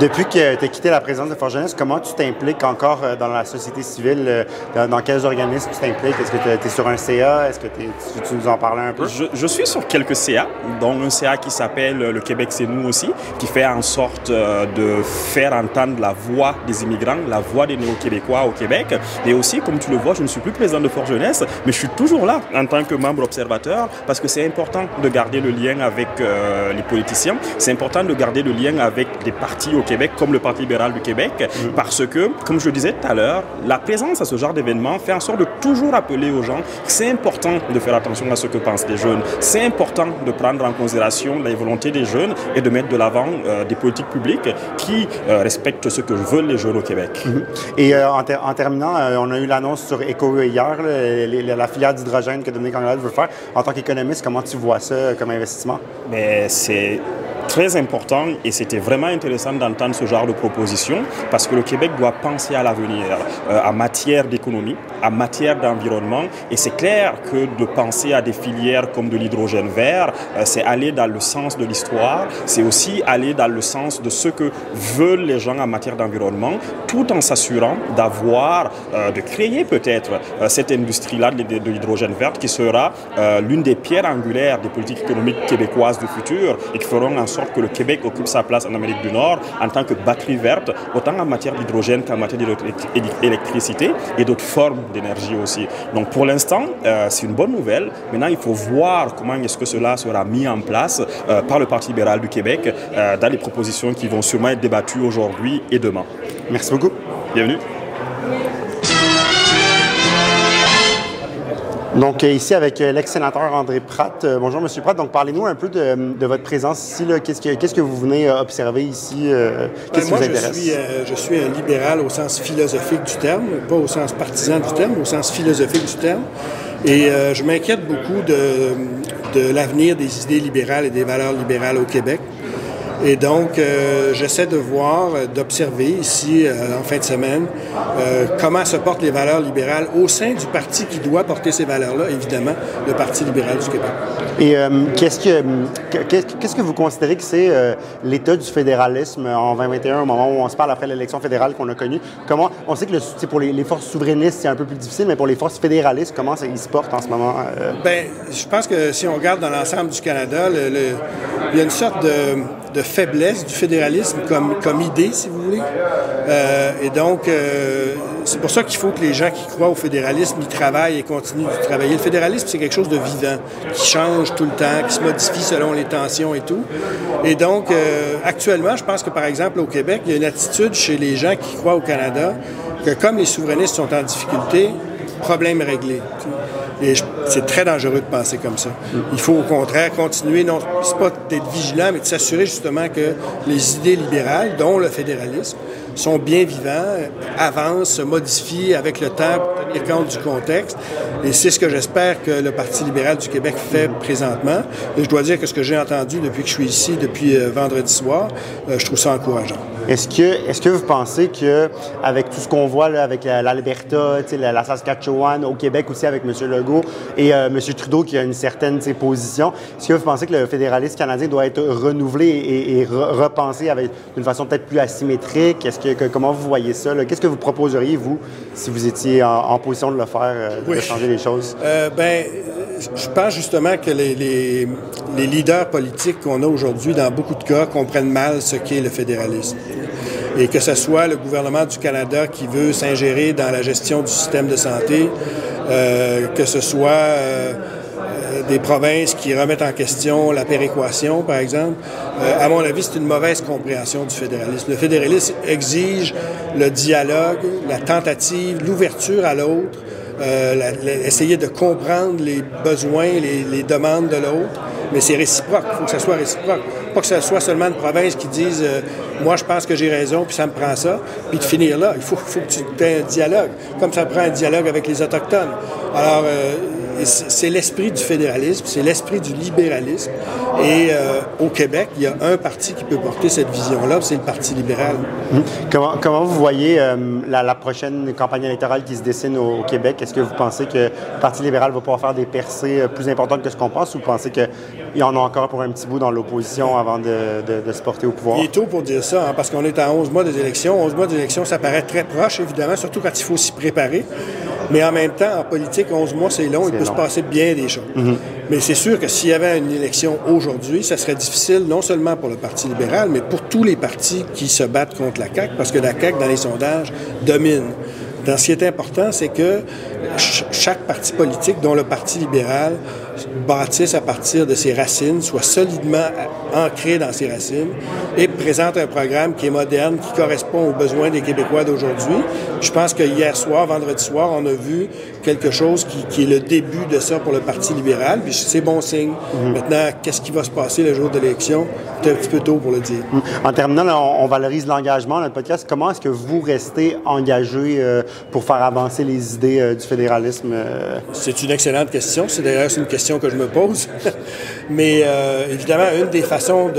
Depuis que tu as quitté la présidence de Fort Jeunesse, comment tu t'impliques encore euh, dans la société civile? Dans, dans quels organismes tu t'impliques? Est-ce que tu es sur un CA? Est-ce que tu, tu nous en parlais un peu? Je, je suis sur quelques CA, dont un CA qui s'appelle euh, Le Québec c'est nous aussi, qui fait en sorte euh, de faire entendre la voix des immigrants, la voix des néo-québécois au Québec. Et aussi, comme tu le vois, je ne suis plus président de Fort Jeunesse, mais je suis toujours là en tant que membre observateur parce que c'est important de garder le lien avec euh, les politiciens. C'est important de garder le lien avec des partis au Québec, comme le Parti libéral du Québec, parce que, comme je le disais tout à l'heure, la présence à ce genre d'événement fait en sorte de toujours rappeler aux gens que c'est important de faire attention à ce que pensent les jeunes. C'est important de prendre en considération les volontés des jeunes et de mettre de l'avant euh, des politiques publiques qui euh, respectent ce que veulent les jeunes au Québec. Et euh, en, ter- en terminant, on a eu l'annonce sur Eco hier, là, les- la filière d'hydrogène que Dominique Anglade veut faire. En tant qu'économiste, comment tu vois ça comme investissement? Mais c'est très important et c'était vraiment intéressant d'entendre ce genre de proposition parce que le Québec doit penser à l'avenir euh, en matière d'économie, en matière d'environnement et c'est clair que de penser à des filières comme de l'hydrogène vert, euh, c'est aller dans le sens de l'histoire, c'est aussi aller dans le sens de ce que veulent les gens en matière d'environnement tout en s'assurant d'avoir, euh, de créer peut-être euh, cette industrie-là de, l'hydrogène vert qui sera euh, l'une des pierres angulaires des politiques économiques québécoises du futur et qui feront en que le Québec occupe sa place en Amérique du Nord en tant que batterie verte, autant en matière d'hydrogène qu'en matière d'électricité et d'autres formes d'énergie aussi. Donc pour l'instant, euh, c'est une bonne nouvelle. Maintenant, il faut voir comment est-ce que cela sera mis en place euh, par le Parti libéral du Québec euh, dans les propositions qui vont sûrement être débattues aujourd'hui et demain. Merci beaucoup. Bienvenue. Donc, euh, ici avec euh, l'ex-sénateur André Pratt. Euh, bonjour, Monsieur Pratt. Donc, parlez-nous un peu de, de votre présence ici. Qu'est-ce que, qu'est-ce que vous venez observer ici? Qu'est-ce qui Ben, moi, vous je intéresse? suis, euh, je suis un libéral au sens philosophique du terme, pas au sens partisan du terme, au sens philosophique du terme. Et euh, je m'inquiète beaucoup de, de l'avenir des idées libérales et des valeurs libérales au Québec. Et donc, euh, j'essaie de voir, euh, d'observer ici, euh, en fin de semaine, euh, comment se portent les valeurs libérales au sein du parti qui doit porter ces valeurs-là, évidemment, le Parti libéral du Québec. Et euh, qu'est-ce que qu'est-ce que vous considérez que c'est euh, l'état du fédéralisme en 2021, au moment où on se parle après l'élection fédérale qu'on a connue? Comment on sait que le, pour les, forces souverainistes c'est un peu plus difficile, mais pour les forces fédéralistes, comment ils se portent en ce moment? euh? Ben, je pense que si on regarde dans l'ensemble du Canada, le- le- il y a une sorte de, de faiblesse du fédéralisme comme, comme idée, si vous voulez. Euh, et donc, euh, c'est pour ça qu'il faut que les gens qui croient au fédéralisme y travaillent et continuent de travailler. Le fédéralisme, c'est quelque chose de vivant, qui change tout le temps, qui se modifie selon les tensions et tout. Et donc, euh, actuellement, je pense que, par exemple, au Québec, il y a une attitude chez les gens qui croient au Canada que comme les souverainistes sont en difficulté, problème réglé. Et c'est très dangereux de penser comme ça. Il faut au contraire continuer, non, pas d'être vigilant, mais de s'assurer justement que les idées libérales, dont le fédéralisme, sont bien vivants, avancent, se modifient avec le temps pour tenir compte du contexte. Et c'est ce que j'espère que le Parti libéral du Québec fait présentement. Et je dois dire que ce que j'ai entendu depuis que je suis ici, depuis euh, vendredi soir, euh, je trouve ça encourageant. Est-ce que, est-ce que vous pensez que avec tout ce qu'on voit là, avec la- l'Alberta, la, la Saskatchewan, au Québec aussi avec M. Legault et euh, M. Trudeau qui a une certaine position, est-ce que vous pensez que le fédéralisme canadien doit être renouvelé et, et re- repensé avec d'une façon peut-être plus asymétrique? Est-ce que, que- comment vous voyez ça? Qu'est-ce que vous proposeriez, vous, si vous étiez en, en position de le faire, euh, de Oui. changer les choses? Euh, ben, je pense justement que les, les- les leaders politiques qu'on a aujourd'hui, dans beaucoup de cas, comprennent mal ce qu'est le fédéralisme. Et que ce soit le gouvernement du Canada qui veut s'ingérer dans la gestion du système de santé, euh, que ce soit euh, euh, des provinces qui remettent en question la péréquation, par exemple, à mon avis, c'est une mauvaise compréhension du fédéralisme. Le fédéralisme exige le dialogue, la tentative, l'ouverture à l'autre, la- la- essayer de comprendre les besoins, les demandes de l'autre, mais c'est réciproque. Il faut que ça soit réciproque. Pas que ce soit seulement une province qui dise euh, Moi, je pense que j'ai raison, puis ça me prend ça, puis de finir là. Il faut, faut que tu aies un dialogue, comme ça prend un dialogue avec les Autochtones. Alors, euh, c'est l'esprit du fédéralisme, c'est l'esprit du libéralisme. Et euh, au Québec, il y a un parti qui peut porter cette vision-là, c'est le Parti libéral. Comment, comment vous voyez euh, la, la prochaine campagne électorale qui se dessine au, au Québec? Est-ce que vous pensez que le Parti libéral va pouvoir faire des percées euh, plus importantes que ce qu'on pense ou vous pensez qu'il y en a encore pour un petit bout dans l'opposition avant de, de- de se porter au pouvoir? Il est tôt pour dire ça, hein, parce qu'on est à 11 mois des élections. 11 mois d'élections, ça paraît très proche, évidemment, surtout quand il faut s'y préparer. Mais en même temps, en politique, 11 mois, c'est long. Il peut se passer bien des choses. Mais c'est sûr que s'il y avait une élection aujourd'hui, ça serait difficile non seulement pour le Parti libéral, mais pour tous les partis qui se battent contre la CAQ, parce que la CAQ, dans les sondages, domine. Dans ce qui est important, c'est que ch- chaque parti politique, dont le Parti libéral, bâtisse à partir de ses racines, soit solidement ancré dans ses racines et présente un programme qui est moderne, qui correspond aux besoins des Québécois d'aujourd'hui. Je pense que hier soir, vendredi soir, on a vu quelque chose qui, qui est le début de ça pour le Parti libéral, puis c'est bon signe. Maintenant, qu'est-ce qui va se passer le jour de l'élection? C'est un petit peu tôt pour le dire. En terminant, là, on, valorise l'engagement dans notre podcast. Comment est-ce que vous restez engagé euh, pour faire avancer les idées euh, du fédéralisme? euh? C'est une excellente question. C'est d'ailleurs une question que je me pose. [laughs] Mais euh, évidemment, une des façons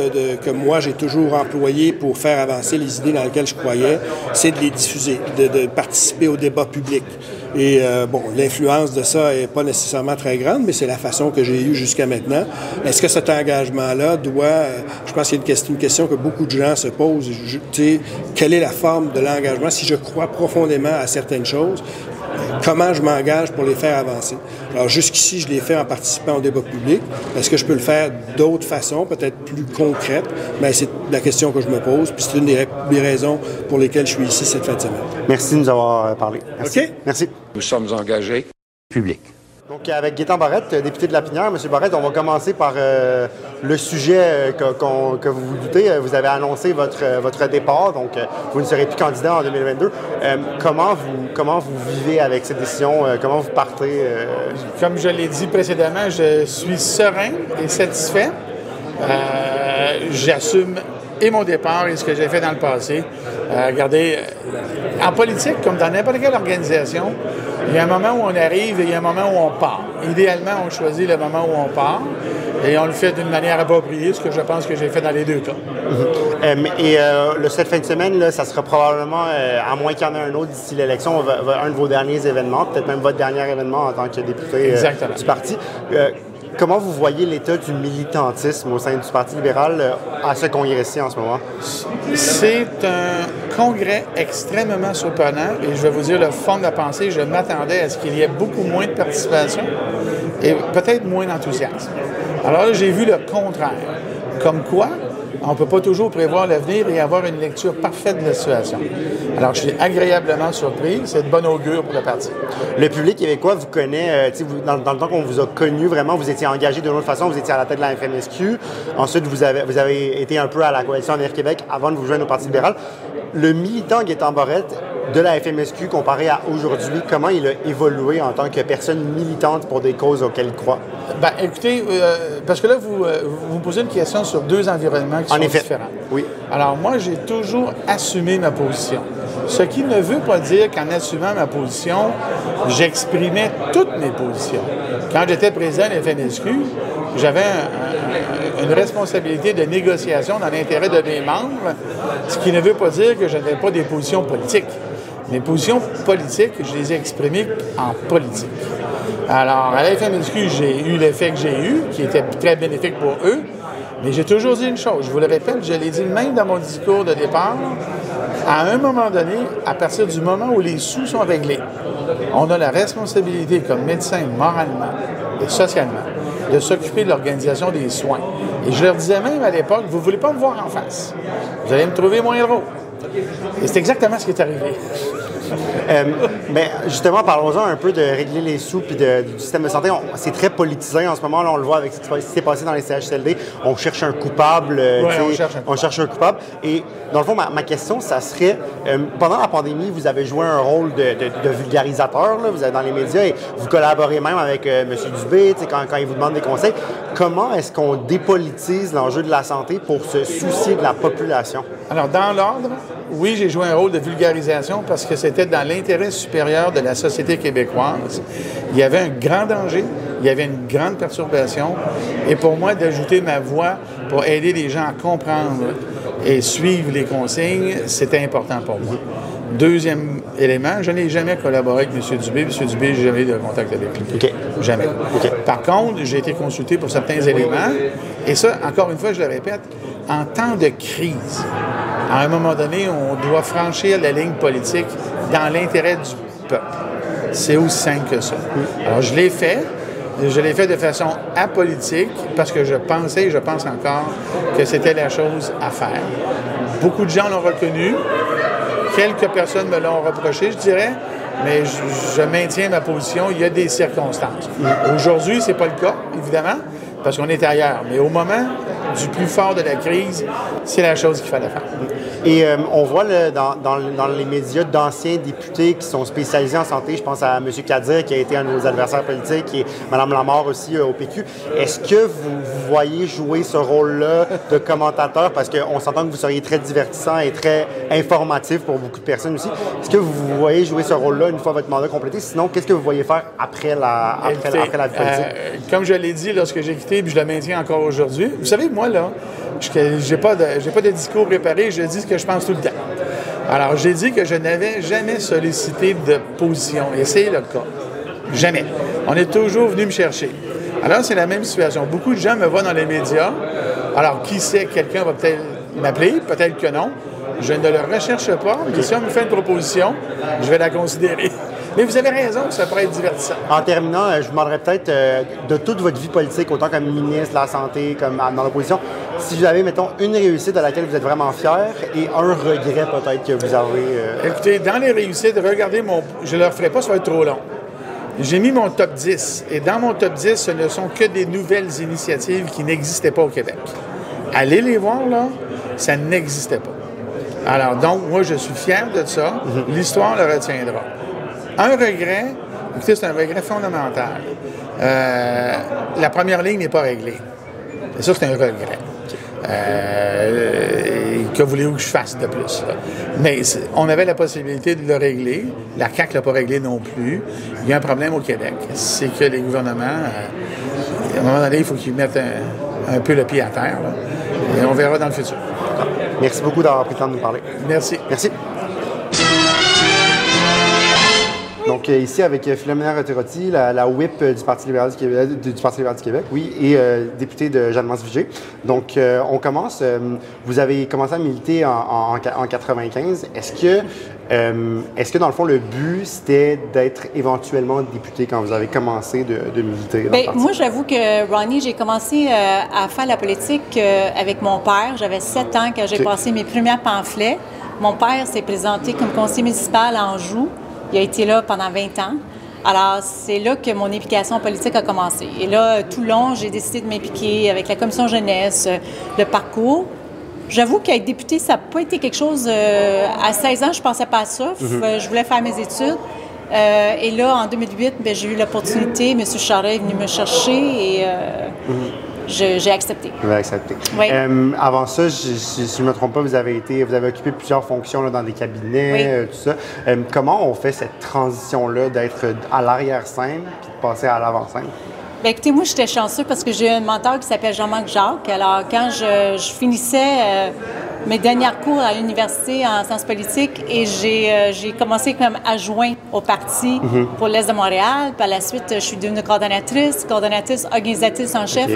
que moi j'ai toujours employé pour faire avancer les idées dans lesquelles je croyais, c'est de les diffuser, de, participer au débat public. Et euh, bon, l'influence de ça est pas nécessairement très grande, mais c'est la façon que j'ai eue jusqu'à maintenant. Est-ce que cet engagement-là doit, euh, je pense qu'il y a une question, que beaucoup de gens se posent. Je- quelle est la forme de l'engagement? Si je crois profondément à certaines choses? Comment je m'engage pour les faire avancer? Alors jusqu'ici, je l'ai fait en participant au débat public. Est-ce que je peux le faire d'autres façons, peut-être plus concrètes? Mais c'est la question que je me pose, puis c'est une des, des raisons pour lesquelles je suis ici cette fin de semaine. Merci de nous avoir euh, parlé. Merci. OK? Merci. Nous sommes engagés. Public. Donc, avec Gaétan Barrette, euh, député de la Pinière, M. Barrette, on va commencer par euh, le sujet euh, que, vous vous doutez. Vous avez annoncé votre, votre départ, donc vous ne serez plus candidat en 2022. Euh, comment, vous, comment vous vivez avec cette décision? Comment vous partez? Comme je l'ai dit précédemment, je suis serein et satisfait. J'assume et mon départ et ce que j'ai fait dans le passé. Euh, regardez, euh, en politique, comme dans n'importe quelle organisation, il y a un moment où on arrive et il y a un moment où on part. Idéalement, on choisit le moment où on part et on le fait d'une manière appropriée, ce que je pense que j'ai fait dans les deux cas. Euh, et euh, le, cette fin de semaine, là, ça sera probablement, à moins qu'il y en ait un autre d'ici l'élection, un de vos derniers événements, peut-être même votre dernier événement en tant que député du parti. Comment vous voyez l'état du militantisme au sein du Parti libéral euh, à ce congrès-ci en ce moment? C'est un congrès extrêmement surprenant et je vais vous dire le fond de la pensée, je m'attendais à ce qu'il y ait beaucoup moins de participation et peut-être moins d'enthousiasme. Alors là, j'ai vu le contraire. Comme quoi, on ne peut pas toujours prévoir l'avenir et avoir une lecture parfaite de la situation. Alors, je suis agréablement surpris. C'est de bon augure pour le parti. Le public québécois vous connaît, euh, vous- dans, dans le temps qu'on vous a connu, vraiment, vous étiez engagé d'une autre façon, vous étiez à la tête de la FMSQ. Ensuite, vous avez, vous avez été un peu à la coalition Avenir Québec avant de vous joindre au Parti libéral. Le militant Gaétan Barrette de la FMSQ comparé à aujourd'hui, comment il a évolué en tant que personne militante pour des causes auxquelles il croit? Ben, écoutez, euh, parce que là, vous, euh, vous me posez une question sur deux environnements qui En sont effet. différents. Oui. Alors, moi, j'ai toujours assumé ma position. Ce qui ne veut pas dire qu'en assumant ma position, j'exprimais toutes mes positions. Quand j'étais président de la FNSQ, j'avais un- un- une responsabilité de négociation dans l'intérêt de mes membres, ce qui ne veut pas dire que je n'avais pas des positions politiques. Mes positions politiques, je les ai exprimées en politique. Alors, à la FMSQ, j'ai eu l'effet que j'ai eu, qui était très bénéfique pour eux, mais j'ai toujours dit une chose, je vous le répète, je l'ai dit même dans mon discours de départ, à un moment donné, à partir du moment où les sous sont réglés, on a la responsabilité comme médecin, moralement et socialement, de s'occuper de l'organisation des soins. Et je leur disais même à l'époque, vous ne voulez pas me voir en face. Vous allez me trouver moins drôle. Et c'est exactement ce qui est arrivé. [laughs] Euh, mais justement, parlons-en un peu de régler les sous puis de- du système de santé. C'est très politisé en ce moment. Là, on le voit avec ce qui s'est passé dans les CHSLD. On cherche un coupable. euh, Ouais, on cherche un on cherche un coupable. Et dans le fond, ma, ma question, ça serait euh, pendant la pandémie, vous avez joué un rôle de, de- de vulgarisateur. là. vous êtes dans les médias et vous collaborez même avec euh, M. Dubé quand, quand il vous demande des conseils. Comment est-ce qu'on dépolitise l'enjeu de la santé pour se soucier de la population? Alors, dans l'ordre, oui, j'ai joué un rôle de vulgarisation parce que c'était dans l'intérêt supérieur de la société québécoise. Il y avait un grand danger, il y avait une grande perturbation. Et pour moi, d'ajouter ma voix pour aider les gens à comprendre et suivre les consignes, c'était important pour moi. Deuxième élément, je n'ai jamais collaboré avec M. Dubé. M. Dubé, j'ai jamais eu de contact avec lui. OK. Jamais. Par contre, j'ai été consulté pour certains éléments. Et ça, encore une fois, je le répète, en temps de crise, à un moment donné, on doit franchir la ligne politique dans l'intérêt du peuple. C'est aussi simple que ça. Alors, je l'ai fait. Je l'ai fait de façon apolitique parce que je pensais et je pense encore que c'était la chose à faire. Beaucoup de gens l'ont reconnu. Quelques personnes me l'ont reproché, je dirais, mais je, maintiens ma position. Il y a des circonstances. Aujourd'hui, c'est pas le cas, évidemment, parce qu'on est ailleurs. Mais au moment du plus fort de la crise, c'est la chose qu'il fallait faire. Et euh, on voit là, dans, dans- dans les médias d'anciens députés qui sont spécialisés en santé. Je pense à M. Kadir, qui a été un de nos adversaires politiques, et Mme Lamar aussi euh, au PQ. Est-ce que vous, vous voyez jouer ce rôle-là de commentateur? Parce qu'on s'entend que vous seriez très divertissant et très informatif pour beaucoup de personnes aussi. Est-ce que vous voyez jouer ce rôle-là une fois votre mandat complété? Sinon, qu'est-ce que vous voyez faire après la, après, Écoutez, après la vie politique? euh, comme je l'ai dit lorsque j'ai quitté, puis je le maintiens encore aujourd'hui, vous savez, moi, là, je n'ai pas, de- j'ai pas de discours préparé, je dis que je pense tout le temps. Alors, j'ai dit que je n'avais jamais sollicité de position, et c'est le cas. Jamais. On est toujours venu me chercher. Alors, c'est la même situation. Beaucoup de gens me voient dans les médias. Alors, qui sait, quelqu'un va peut-être m'appeler, peut-être que non. Je ne le recherche pas, mais si on me fait une proposition, je vais la considérer. [laughs] Mais vous avez raison, ça pourrait être divertissant. En terminant, euh, je vous demanderais peut-être euh, de toute votre vie politique, autant comme ministre de la Santé, comme à- dans l'opposition, si vous avez, mettons, une réussite de laquelle vous êtes vraiment fier et un regret peut-être que vous avez. euh, Écoutez, dans les réussites, regardez mon. Je ne le referai pas, ça va être trop long. J'ai mis mon top 10. Et dans mon top 10, ce ne sont que des nouvelles initiatives qui n'existaient pas au Québec. Allez les voir, là, ça n'existait pas. Alors, donc, moi, je suis fier de ça. L'histoire le retiendra. Un regret, écoutez, c'est un regret fondamental. Euh, la première ligne n'est pas réglée. Et ça, c'est un regret. Euh, que voulez-vous que je fasse de plus? là? Mais on avait la possibilité de le régler. La CAQ ne l'a pas réglé non plus. Il y a un problème au Québec. C'est que les gouvernements, euh, à un moment donné, il faut qu'ils mettent un, un peu le pied à terre. là. Et on verra dans le futur. Merci beaucoup d'avoir pris le temps de nous parler. Merci. Merci. Donc, euh, ici, avec euh, Philomena Rotterotti, la, la whip euh, du Parti libéral du Québec, du, Parti libéral du Québec, oui, et euh, députée de Jeanne-Mance Vigée. Donc, euh, on commence. vous avez commencé à militer en, en, en 95. Est-ce que, est-ce que, dans le fond, le but, c'était d'être éventuellement député quand vous avez commencé de, de militer dans le Bien, parti? moi, j'avoue que, Ronnie, j'ai commencé à faire la politique avec mon père. J'avais sept ans quand j'ai Ok. passé mes premiers pamphlets. Mon père s'est présenté comme conseiller municipal à Anjou. Il a été là pendant 20 ans. Alors, c'est là que mon implication politique a commencé. Et là, tout le long, j'ai décidé de m'impliquer avec la commission jeunesse, euh, le parcours. J'avoue qu'être député, ça n'a pas été quelque chose... euh, à 16 ans, je pensais pas à ça. Mhm. Euh, Je voulais faire mes études. Euh, et là, en 2008, ben, j'ai eu l'opportunité. M. Charret est venu me chercher et euh, je- j'ai accepté. Vous avez accepté. Oui. Euh, avant ça, je- je- si je ne me trompe pas, vous avez été, vous avez occupé plusieurs fonctions là, dans des cabinets, Oui. euh, tout ça. Euh, comment on fait cette transition-là d'être à l'arrière-scène puis de passer à l'avant-scène? Bien, écoutez, moi, j'étais chanceux parce que j'ai un mentor qui s'appelle Jean-Marc Jacques. Alors, quand je, je finissais mes dernières cours à l'université en sciences politiques et j'ai euh, commencé comme adjoint au parti Mhm. pour l'Est de Montréal. Par la suite, je suis devenue coordonnatrice, coordonnatrice organisatrice en chef.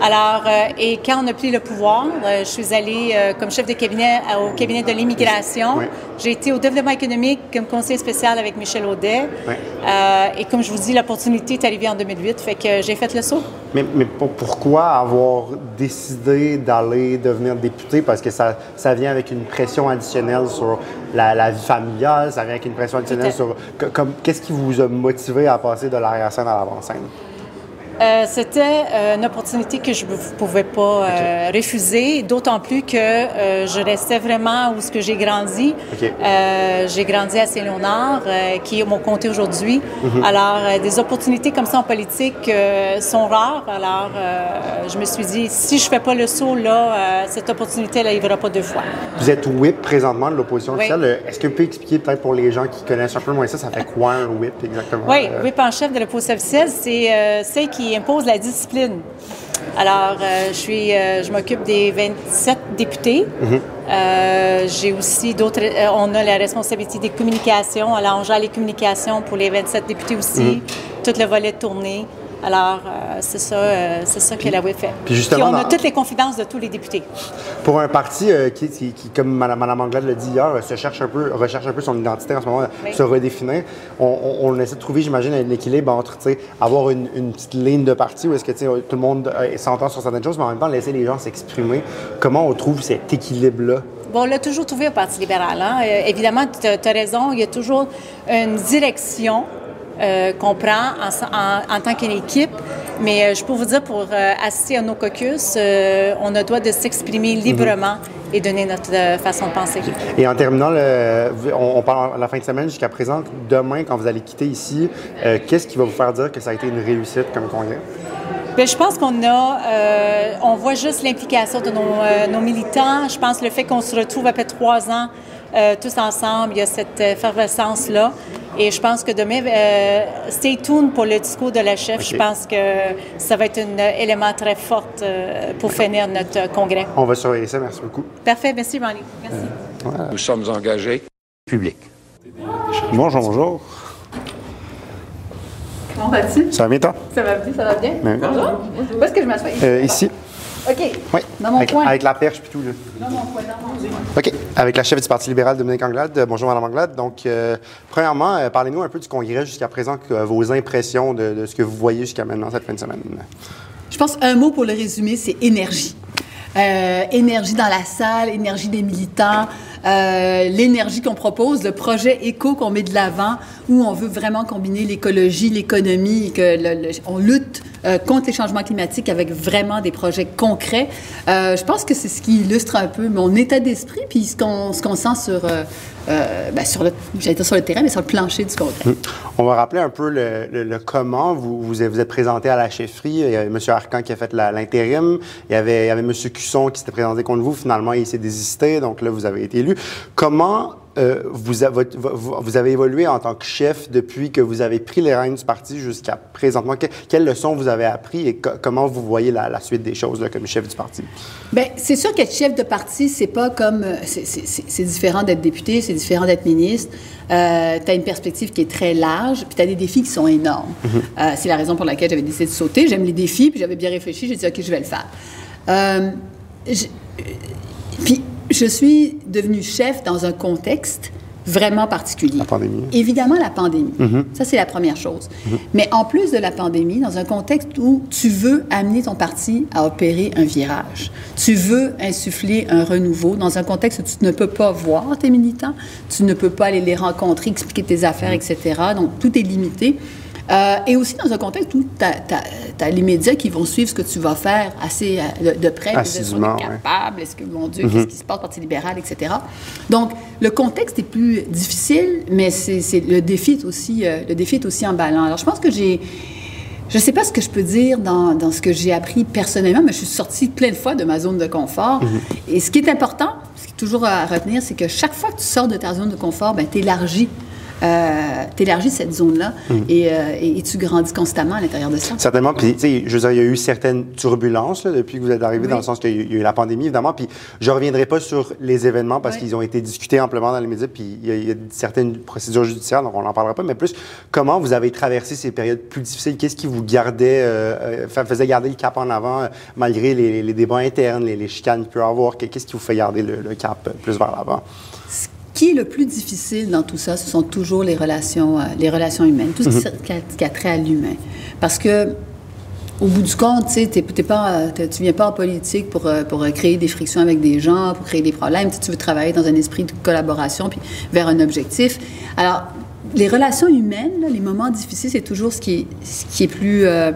Alors, euh, et quand on a pris le pouvoir, euh, je suis allée euh, comme chef de cabinet au cabinet de l'immigration. J'ai été au développement économique comme conseiller spécial avec Michel Audet. et comme je vous dis, l'opportunité est arrivée en 2008, fait que j'ai fait le saut. Mais, mais pourquoi avoir décidé d'aller devenir député? Parce que ça, ça vient avec une pression additionnelle sur la, vie familiale, ça vient avec une pression additionnelle sur... Qu'est-ce qui vous a motivé à passer de l'arrière-scène à l'avant-scène? Euh, c'était euh, une opportunité que je ne pouvais pas euh, refuser, d'autant plus que je restais vraiment où ce que j'ai grandi. j'ai grandi à Saint-Léonard, qui est mon comté aujourd'hui. Mhm. Alors, des opportunités comme ça en politique sont rares. Alors, je me suis dit, si je ne fais pas le saut, là, cette opportunité, elle n'arrivera pas deux fois. Vous êtes whip présentement de l'opposition officielle. Est-ce que vous pouvez expliquer peut-être pour les gens qui connaissent un peu moins ça, ça fait quoi un whip exactement? Oui, whip en chef de l'opposition officielle, c'est celle qui impose la discipline. Alors, euh, je suis, euh, je m'occupe des 27 députés. Mhm. Euh, j'ai aussi d'autres. on a la responsabilité des communications. Alors, on gère les communications pour les 27 députés aussi. Mhm. Tout le volet tourné. Alors, euh, c'est ça, euh, c'est ça que la WIF fait. Puis, justement, on a toutes les confidences de tous les députés. Pour un parti euh, qui, qui, comme Mme Anglade l'a dit hier, se cherche un peu, recherche un peu son identité en ce moment, se redéfinir, on, essaie de trouver, j'imagine, un équilibre entre avoir une, petite ligne de parti où est-ce que tout le monde s'entend sur certaines choses, mais en même temps laisser les gens s'exprimer. Comment on trouve cet équilibre-là? Bon, on l'a toujours trouvé au Parti libéral. Hein? évidemment, tu as raison, il y a toujours une direction euh, qu'on prend en, tant qu'équipe. Mais euh, je peux vous dire, pour euh, assister à nos caucus, on a droit de s'exprimer mhm. librement et donner notre façon de penser. Et en terminant, on, parle à la fin de semaine jusqu'à présent. Demain, quand vous allez quitter ici, qu'est-ce qui va vous faire dire que ça a été une réussite comme congrès? Bien, je pense qu'on a, on voit juste l'implication de nos, nos, militants. Je pense le fait qu'on se retrouve après trois ans tous ensemble, il y a cette effervescence-là. Et je pense que demain, euh, stay tuned pour le discours de la chef. Je pense que ça va être un élément très fort euh, pour finir notre congrès. On va surveiller ça. Merci beaucoup. Parfait. Merci, Ronnie. Merci. Euh, Nous sommes engagés publics. Bonjour, bonjour. Comment vas-tu? Ça va bien, toi? Ça va bien, ça va bien. Bonjour. Où est-ce que je m'assois? ici. OK. Oui. Dans mon avec, coin. Avec la perche puis tout. Là. Dans mon coin, dans mon. OK. Avec la chef du Parti libéral, Dominique Anglade. Bonjour, Mme Anglade. Donc, euh, premièrement, euh, parlez-nous un peu du congrès jusqu'à présent, vos impressions de, de, ce que vous voyez jusqu'à maintenant cette fin de semaine. Je pense un mot pour le résumer, c'est énergie. Euh, énergie dans la salle, énergie des militants, euh, l'énergie qu'on propose, le projet éco qu'on met de l'avant, où on veut vraiment combiner l'écologie, l'économie, que on lutte euh, contre les changements climatiques avec vraiment des projets concrets. je pense que c'est ce qui illustre un peu mon état d'esprit, puis ce qu'on qu'on sent sur euh, ben, sur, le, sur le terrain, mais sur le plancher du congrès. Hum. On va rappeler un peu le, comment. Vous, vous, êtes présenté à la chefferie. Il y avait M. Arcan qui a fait l'intérim. Il y avait, il y avait M. Cusson qui s'était présenté contre vous. Finalement, il s'est désisté. Donc là, vous avez été élu. Comment euh, vous, avez évolué en tant que chef depuis que vous avez pris les rênes du parti jusqu'à présentement? quelles leçons vous avez appris et comment vous voyez la, suite des choses comme chef du parti? Bien, c'est sûr qu'être chef de parti, c'est pas comme. Euh, c'est différent d'être député, c'est différent d'être ministre. Euh, tu as une perspective qui est très large, puis tu as des défis qui sont énormes. Mm-hmm. c'est la raison pour laquelle j'avais décidé de sauter. J'aime les défis, puis j'avais bien réfléchi. J'ai dit, OK, je vais le faire. puis je suis devenue chef dans un contexte vraiment particulier. La pandémie. Évidemment, la pandémie. Mm-hmm. Ça, c'est la première chose. Mm-hmm. Mais en plus de la pandémie, dans un contexte où tu veux amener ton parti à opérer un virage, tu veux insuffler un renouveau, dans un contexte où tu ne peux pas voir tes militants, tu ne peux pas aller les rencontrer, expliquer tes affaires, mm-hmm. etc. Donc, tout est limité. Euh, et aussi dans un contexte où tu as, les médias qui vont suivre ce que tu vas faire assez euh, de, près. Est-ce qu'ils sont capables? Est-ce que, mon Dieu, qu'est-ce mm-hmm. qui se passe, Parti libéral, etc. Donc, le contexte est plus difficile, mais c'est, le, défi est aussi, euh, le défi est aussi emballant. Alors, je pense que j'ai... Je ne sais pas ce que je peux dire dans, dans ce que j'ai appris personnellement, mais je suis sortie plein de fois de ma zone de confort. Mm-hmm. Et ce qui est important, ce qui est toujours à retenir, c'est que chaque fois que tu sors de ta zone de confort, ben, tu élargis euh, tu élargis cette zone-là et, euh, et- et tu grandis constamment à l'intérieur de ça. Certainement. Puis, tu sais, je veux dire, il y a eu certaines turbulences là, depuis que vous êtes arrivé, dans le sens qu'il y a eu- la pandémie, évidemment. Puis, je reviendrai pas sur les événements parce Oui. qu'ils ont été discutés amplement dans les médias. Puis, il y, a, il y a certaines procédures judiciaires, donc on n'en parlera pas. Mais plus, comment vous avez traversé ces périodes plus difficiles? Qu'est-ce qui vous gardait, euh, fa- faisait garder le cap en avant, malgré les, les débats internes, les, les chicanes qu'il peut y avoir? Qu'est-ce qui vous fait garder le, le cap plus vers l'avant? Qui est le plus difficile dans tout ça, ce sont toujours les relations, euh, les relations humaines, tout ce qui, Mhm. qui a, trait à l'humain. Parce que, au bout du compte, tu tu viens pas en politique pour, euh, pour euh, créer des frictions avec des gens, pour créer des problèmes. Tu veux travailler dans un esprit de collaboration puis vers un objectif. Alors, les relations humaines, là, les moments difficiles, c'est toujours ce qui est, ce qui est plus, euh,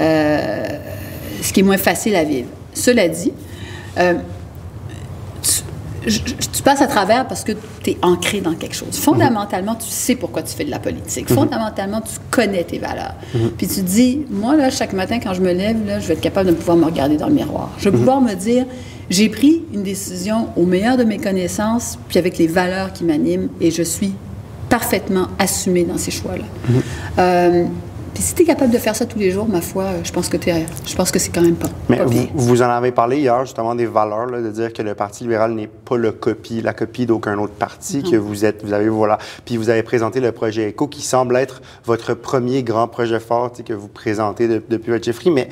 euh, ce qui est moins facile à vivre. Cela dit, je- tu passes à travers parce que tu es ancré dans quelque chose. Fondamentalement, tu sais pourquoi tu fais de la politique. Mhm. Fondamentalement, tu connais tes valeurs. Mhm. Puis tu te dis, moi, là, chaque matin, quand je me lève, là, je vais être capable de pouvoir me regarder dans le miroir. Je vais Mhm. pouvoir me dire, j'ai pris une décision au meilleur de mes connaissances, puis avec les valeurs qui m'animent, et je suis parfaitement assumée dans ces choix-là. Euh, puis si tu es capable de faire ça tous les jours, ma foi, je pense que, t'es- je pense que c'est quand même pas, Mais pas vous, bien. vous en avez parlé hier, justement, des valeurs, là, de dire que le Parti libéral n'est pas le copie, la copie d'aucun autre parti, que vous êtes, vous avez, voilà. Puis vous avez présenté le projet ECO, qui semble être votre premier grand projet fort tu que vous présentez de- depuis votre chefferie, mais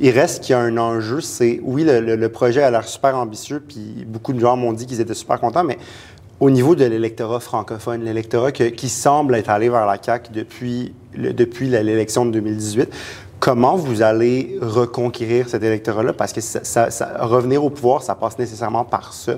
il reste qu'il y a un enjeu, c'est, oui, le, le- le projet a l'air super ambitieux, puis beaucoup de gens m'ont dit qu'ils étaient super contents, mais au niveau de l'électorat francophone, l'électorat qui semble être allé vers la CAQ depuis, depuis l'élection de 2018, comment vous allez reconquérir cet électorat-là? Parce que revenir au pouvoir, ça passe nécessairement par ça.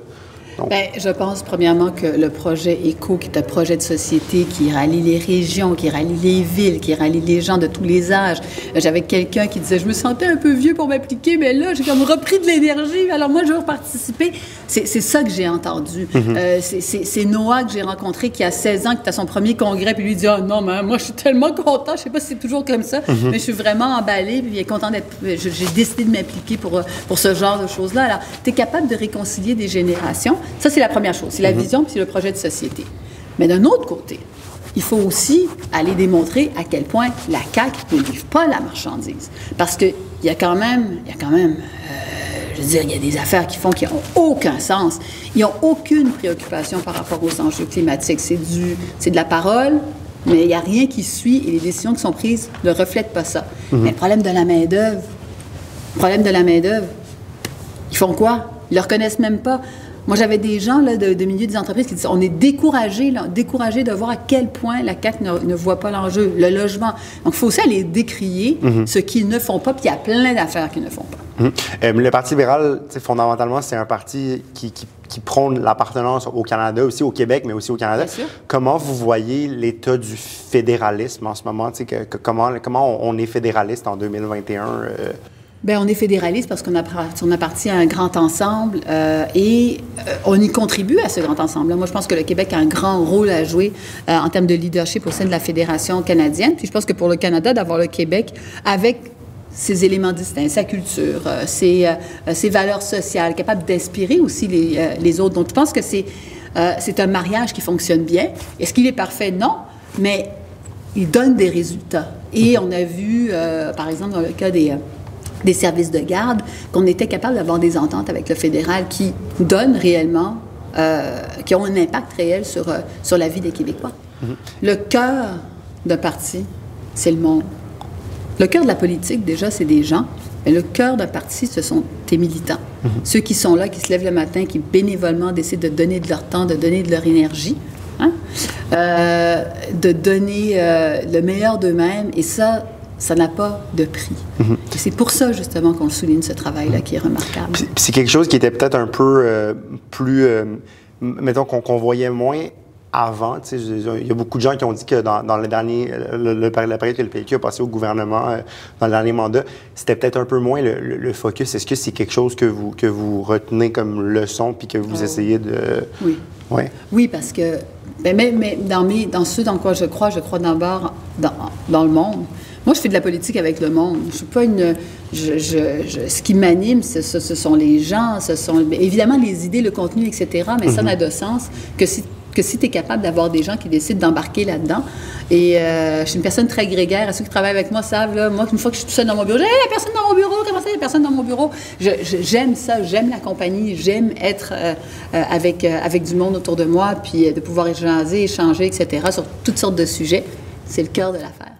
Donc, Bien, je pense premièrement que le projet ECO, qui est un projet de société qui rallie les régions, qui rallie les villes, qui rallie les gens de tous les âges. J'avais quelqu'un qui disait, je me sentais un peu vieux pour m'appliquer, mais là, j'ai comme repris de l'énergie, alors moi, je veux participer. C'est ça que j'ai entendu. Mhm. Euh, c'est- Noah que j'ai rencontré qui a 16 ans, qui à son premier congrès, puis lui dit, oh non, mais moi, je suis tellement content, je sais pas si c'est toujours comme ça, Mhm. mais je suis vraiment emballée, puis il est content d'être... J'ai décidé de m'impliquer pour, pour ce genre de choses-là. Alors, tu es capable de réconcilier des générations. Ça, c'est la première chose. C'est la Mhm. vision, puis c'est le projet de société. Mais d'un autre côté, il faut aussi aller démontrer à quel point la CAQ ne livre pas la marchandise. Parce qu'il y a quand même, il y a quand même, euh, je veux dire, il y a des affaires qui font qui n'ont aucun sens. Ils n'ont aucune préoccupation par rapport aux enjeux climatiques. C'est du, c'est de la parole, mais il n'y a rien qui suit et les décisions qui sont prises ne reflètent pas ça. Mhm. Mais le problème de la main-d'œuvre, le problème de la main-d'œuvre, ils font quoi? Ils ne le reconnaissent même pas. Moi, j'avais des gens là, de, de milieu des entreprises qui disaient on est découragés, là, découragés de voir à quel point la CAQ ne, ne voit pas l'enjeu, le logement. Donc, il faut aussi aller décrier Mhm. ce qu'ils ne font pas, puis il y a plein d'affaires qu'ils ne font pas. Mhm. Euh, le Parti libéral, fondamentalement, c'est un parti qui, qui- qui prône l'appartenance au Canada, aussi au Québec, mais aussi au Canada. Comment vous voyez l'état du fédéralisme en ce moment? Que- que- comment, comment on, on est fédéraliste en 2021? euh? Bien, on est fédéraliste parce qu'on appart- on appartient à un grand ensemble euh, et euh, on y contribue à ce grand ensemble. Moi, je pense que le Québec a un grand rôle à jouer euh, en termes de leadership au sein de la Fédération canadienne. Puis je pense que pour le Canada, d'avoir le Québec avec ses éléments distincts, sa culture, ses, valeurs sociales, capable d'inspirer aussi les, les autres. Donc, je pense que c'est un mariage qui fonctionne bien. Est-ce qu'il est parfait? Non. Mais il donne des résultats. Et on a vu, par exemple, dans le cas des, des services de garde, qu'on était capable d'avoir des ententes avec le fédéral qui donnent réellement, euh, qui ont un impact réel sur, euh, sur la vie des Québécois. Le cœur d'un parti, c'est le monde. Le cœur de la politique, déjà, c'est des gens. Mais le cœur d'un parti, ce sont tes militants. Ceux qui sont là, qui se lèvent le matin, qui bénévolement décident de donner de leur temps, de donner de leur énergie, hein, euh, de donner le meilleur d'eux-mêmes. Et ça, ça n'a pas de prix. Et c'est pour ça, justement, qu'on souligne ce travail-là qui est remarquable. C'est quelque chose qui était peut-être un peu euh, plus, euh, mettons, qu'on voyait moins avant. Il y a beaucoup de gens qui ont dit que dans, dans le dernier, le, le- la période que le PQ a passé au gouvernement, euh, dans le dernier mandat, c'était peut-être un peu moins le, le- le focus. Est-ce que c'est quelque chose que vous, que vous retenez comme leçon puis que vous Oh. essayez de... Oui. Ouais. Oui, parce que ben, mais, mais dans, mes, dans ce dans quoi je crois, je crois d'abord dans, dans le monde. Moi, je fais de la politique avec le monde. Je suis pas une. Je, je- je- ce qui m'anime, ce, ce- ce sont les gens, ce sont évidemment les idées, le contenu, etc. Mais ça Mhm. n'a de sens que si que si tu es capable d'avoir des gens qui décident d'embarquer là-dedans, et euh, je suis une personne très grégaire, ceux qui travaillent avec moi savent, là, moi, une fois que je suis tout seul dans mon bureau, j'ai hey, la personne dans mon bureau, comment ça, il y a personne dans mon bureau? j'aime ça, j'aime la compagnie, j'aime être euh, euh, avec, avec du monde autour de moi, puis de pouvoir échanger, échanger, etc., sur toutes sortes de sujets. C'est le cœur de l'affaire.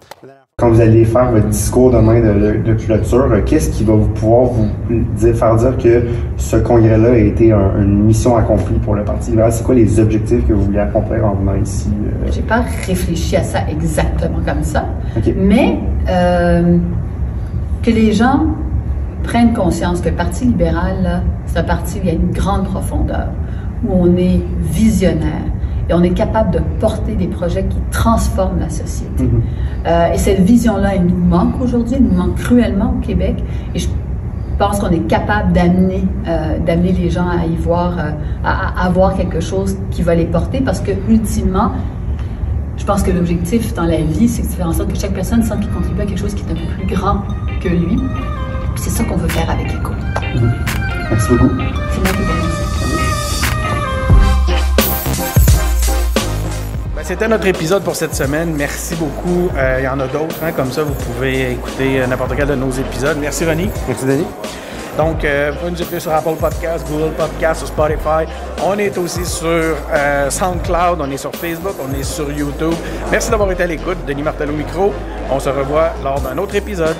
Quand vous allez faire votre discours demain de, clôture, euh, qu'est-ce qui va vous pouvoir vous faire dire que ce congrès-là a été une mission accomplie pour le Parti libéral? C'est quoi les objectifs que vous voulez accomplir en venant ici? Euh? J'ai pas réfléchi à ça exactement comme ça, mais euh, que les gens prennent conscience que le Parti libéral, c'est un parti où il y a une grande profondeur, où on est visionnaire, et on est capable de porter des projets qui transforment la société. Mhm. Euh, et cette vision-là, elle nous manque aujourd'hui, elle nous manque cruellement au Québec. Et je pense qu'on est capable d'amener, euh, d'amener les gens à y voir, euh, à, avoir quelque chose qui va les porter, parce que ultimement, je pense que l'objectif dans la vie, c'est de faire en sorte que chaque personne sente qu'il contribue à quelque chose qui est un peu plus grand que lui. C'est ça qu'on veut faire avec ECO. Mhm. Merci beaucoup. C'est moi qui C'était notre épisode pour cette semaine. Merci beaucoup. Euh, il y en a d'autres. Hein, comme ça, vous pouvez écouter euh, n'importe quel de nos épisodes. Merci, René. Merci, Denis. Donc, euh, vous pouvez nous écouter sur Apple Podcasts, Google Podcasts, sur Spotify. On est aussi sur SoundCloud, on est sur Facebook, on est sur YouTube. Merci d'avoir été à l'écoute. Denis Martel au micro. On se revoit lors d'un autre épisode.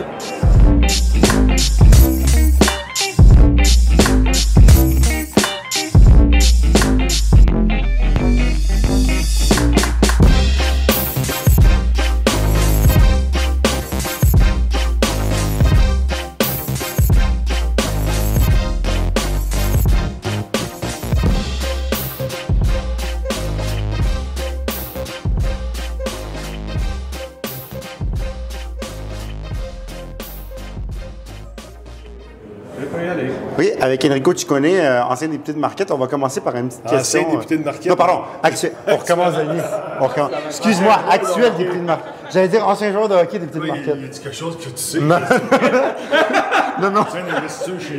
Avec Enrico Ciccone, euh, ancien député de Marquette, on va commencer par une petite question. Ancien député de Marquette? Non, pardon. Actuel. [laughs] On recommence, Denis. Excuse-moi, actuel député de Marquette. J'allais dire ancien joueur de hockey député de Marquette. Il y a quelque chose que tu sais. Non, [laughs] non. non.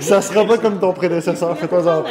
Ça sera pas comme ton prédécesseur. Fais-toi en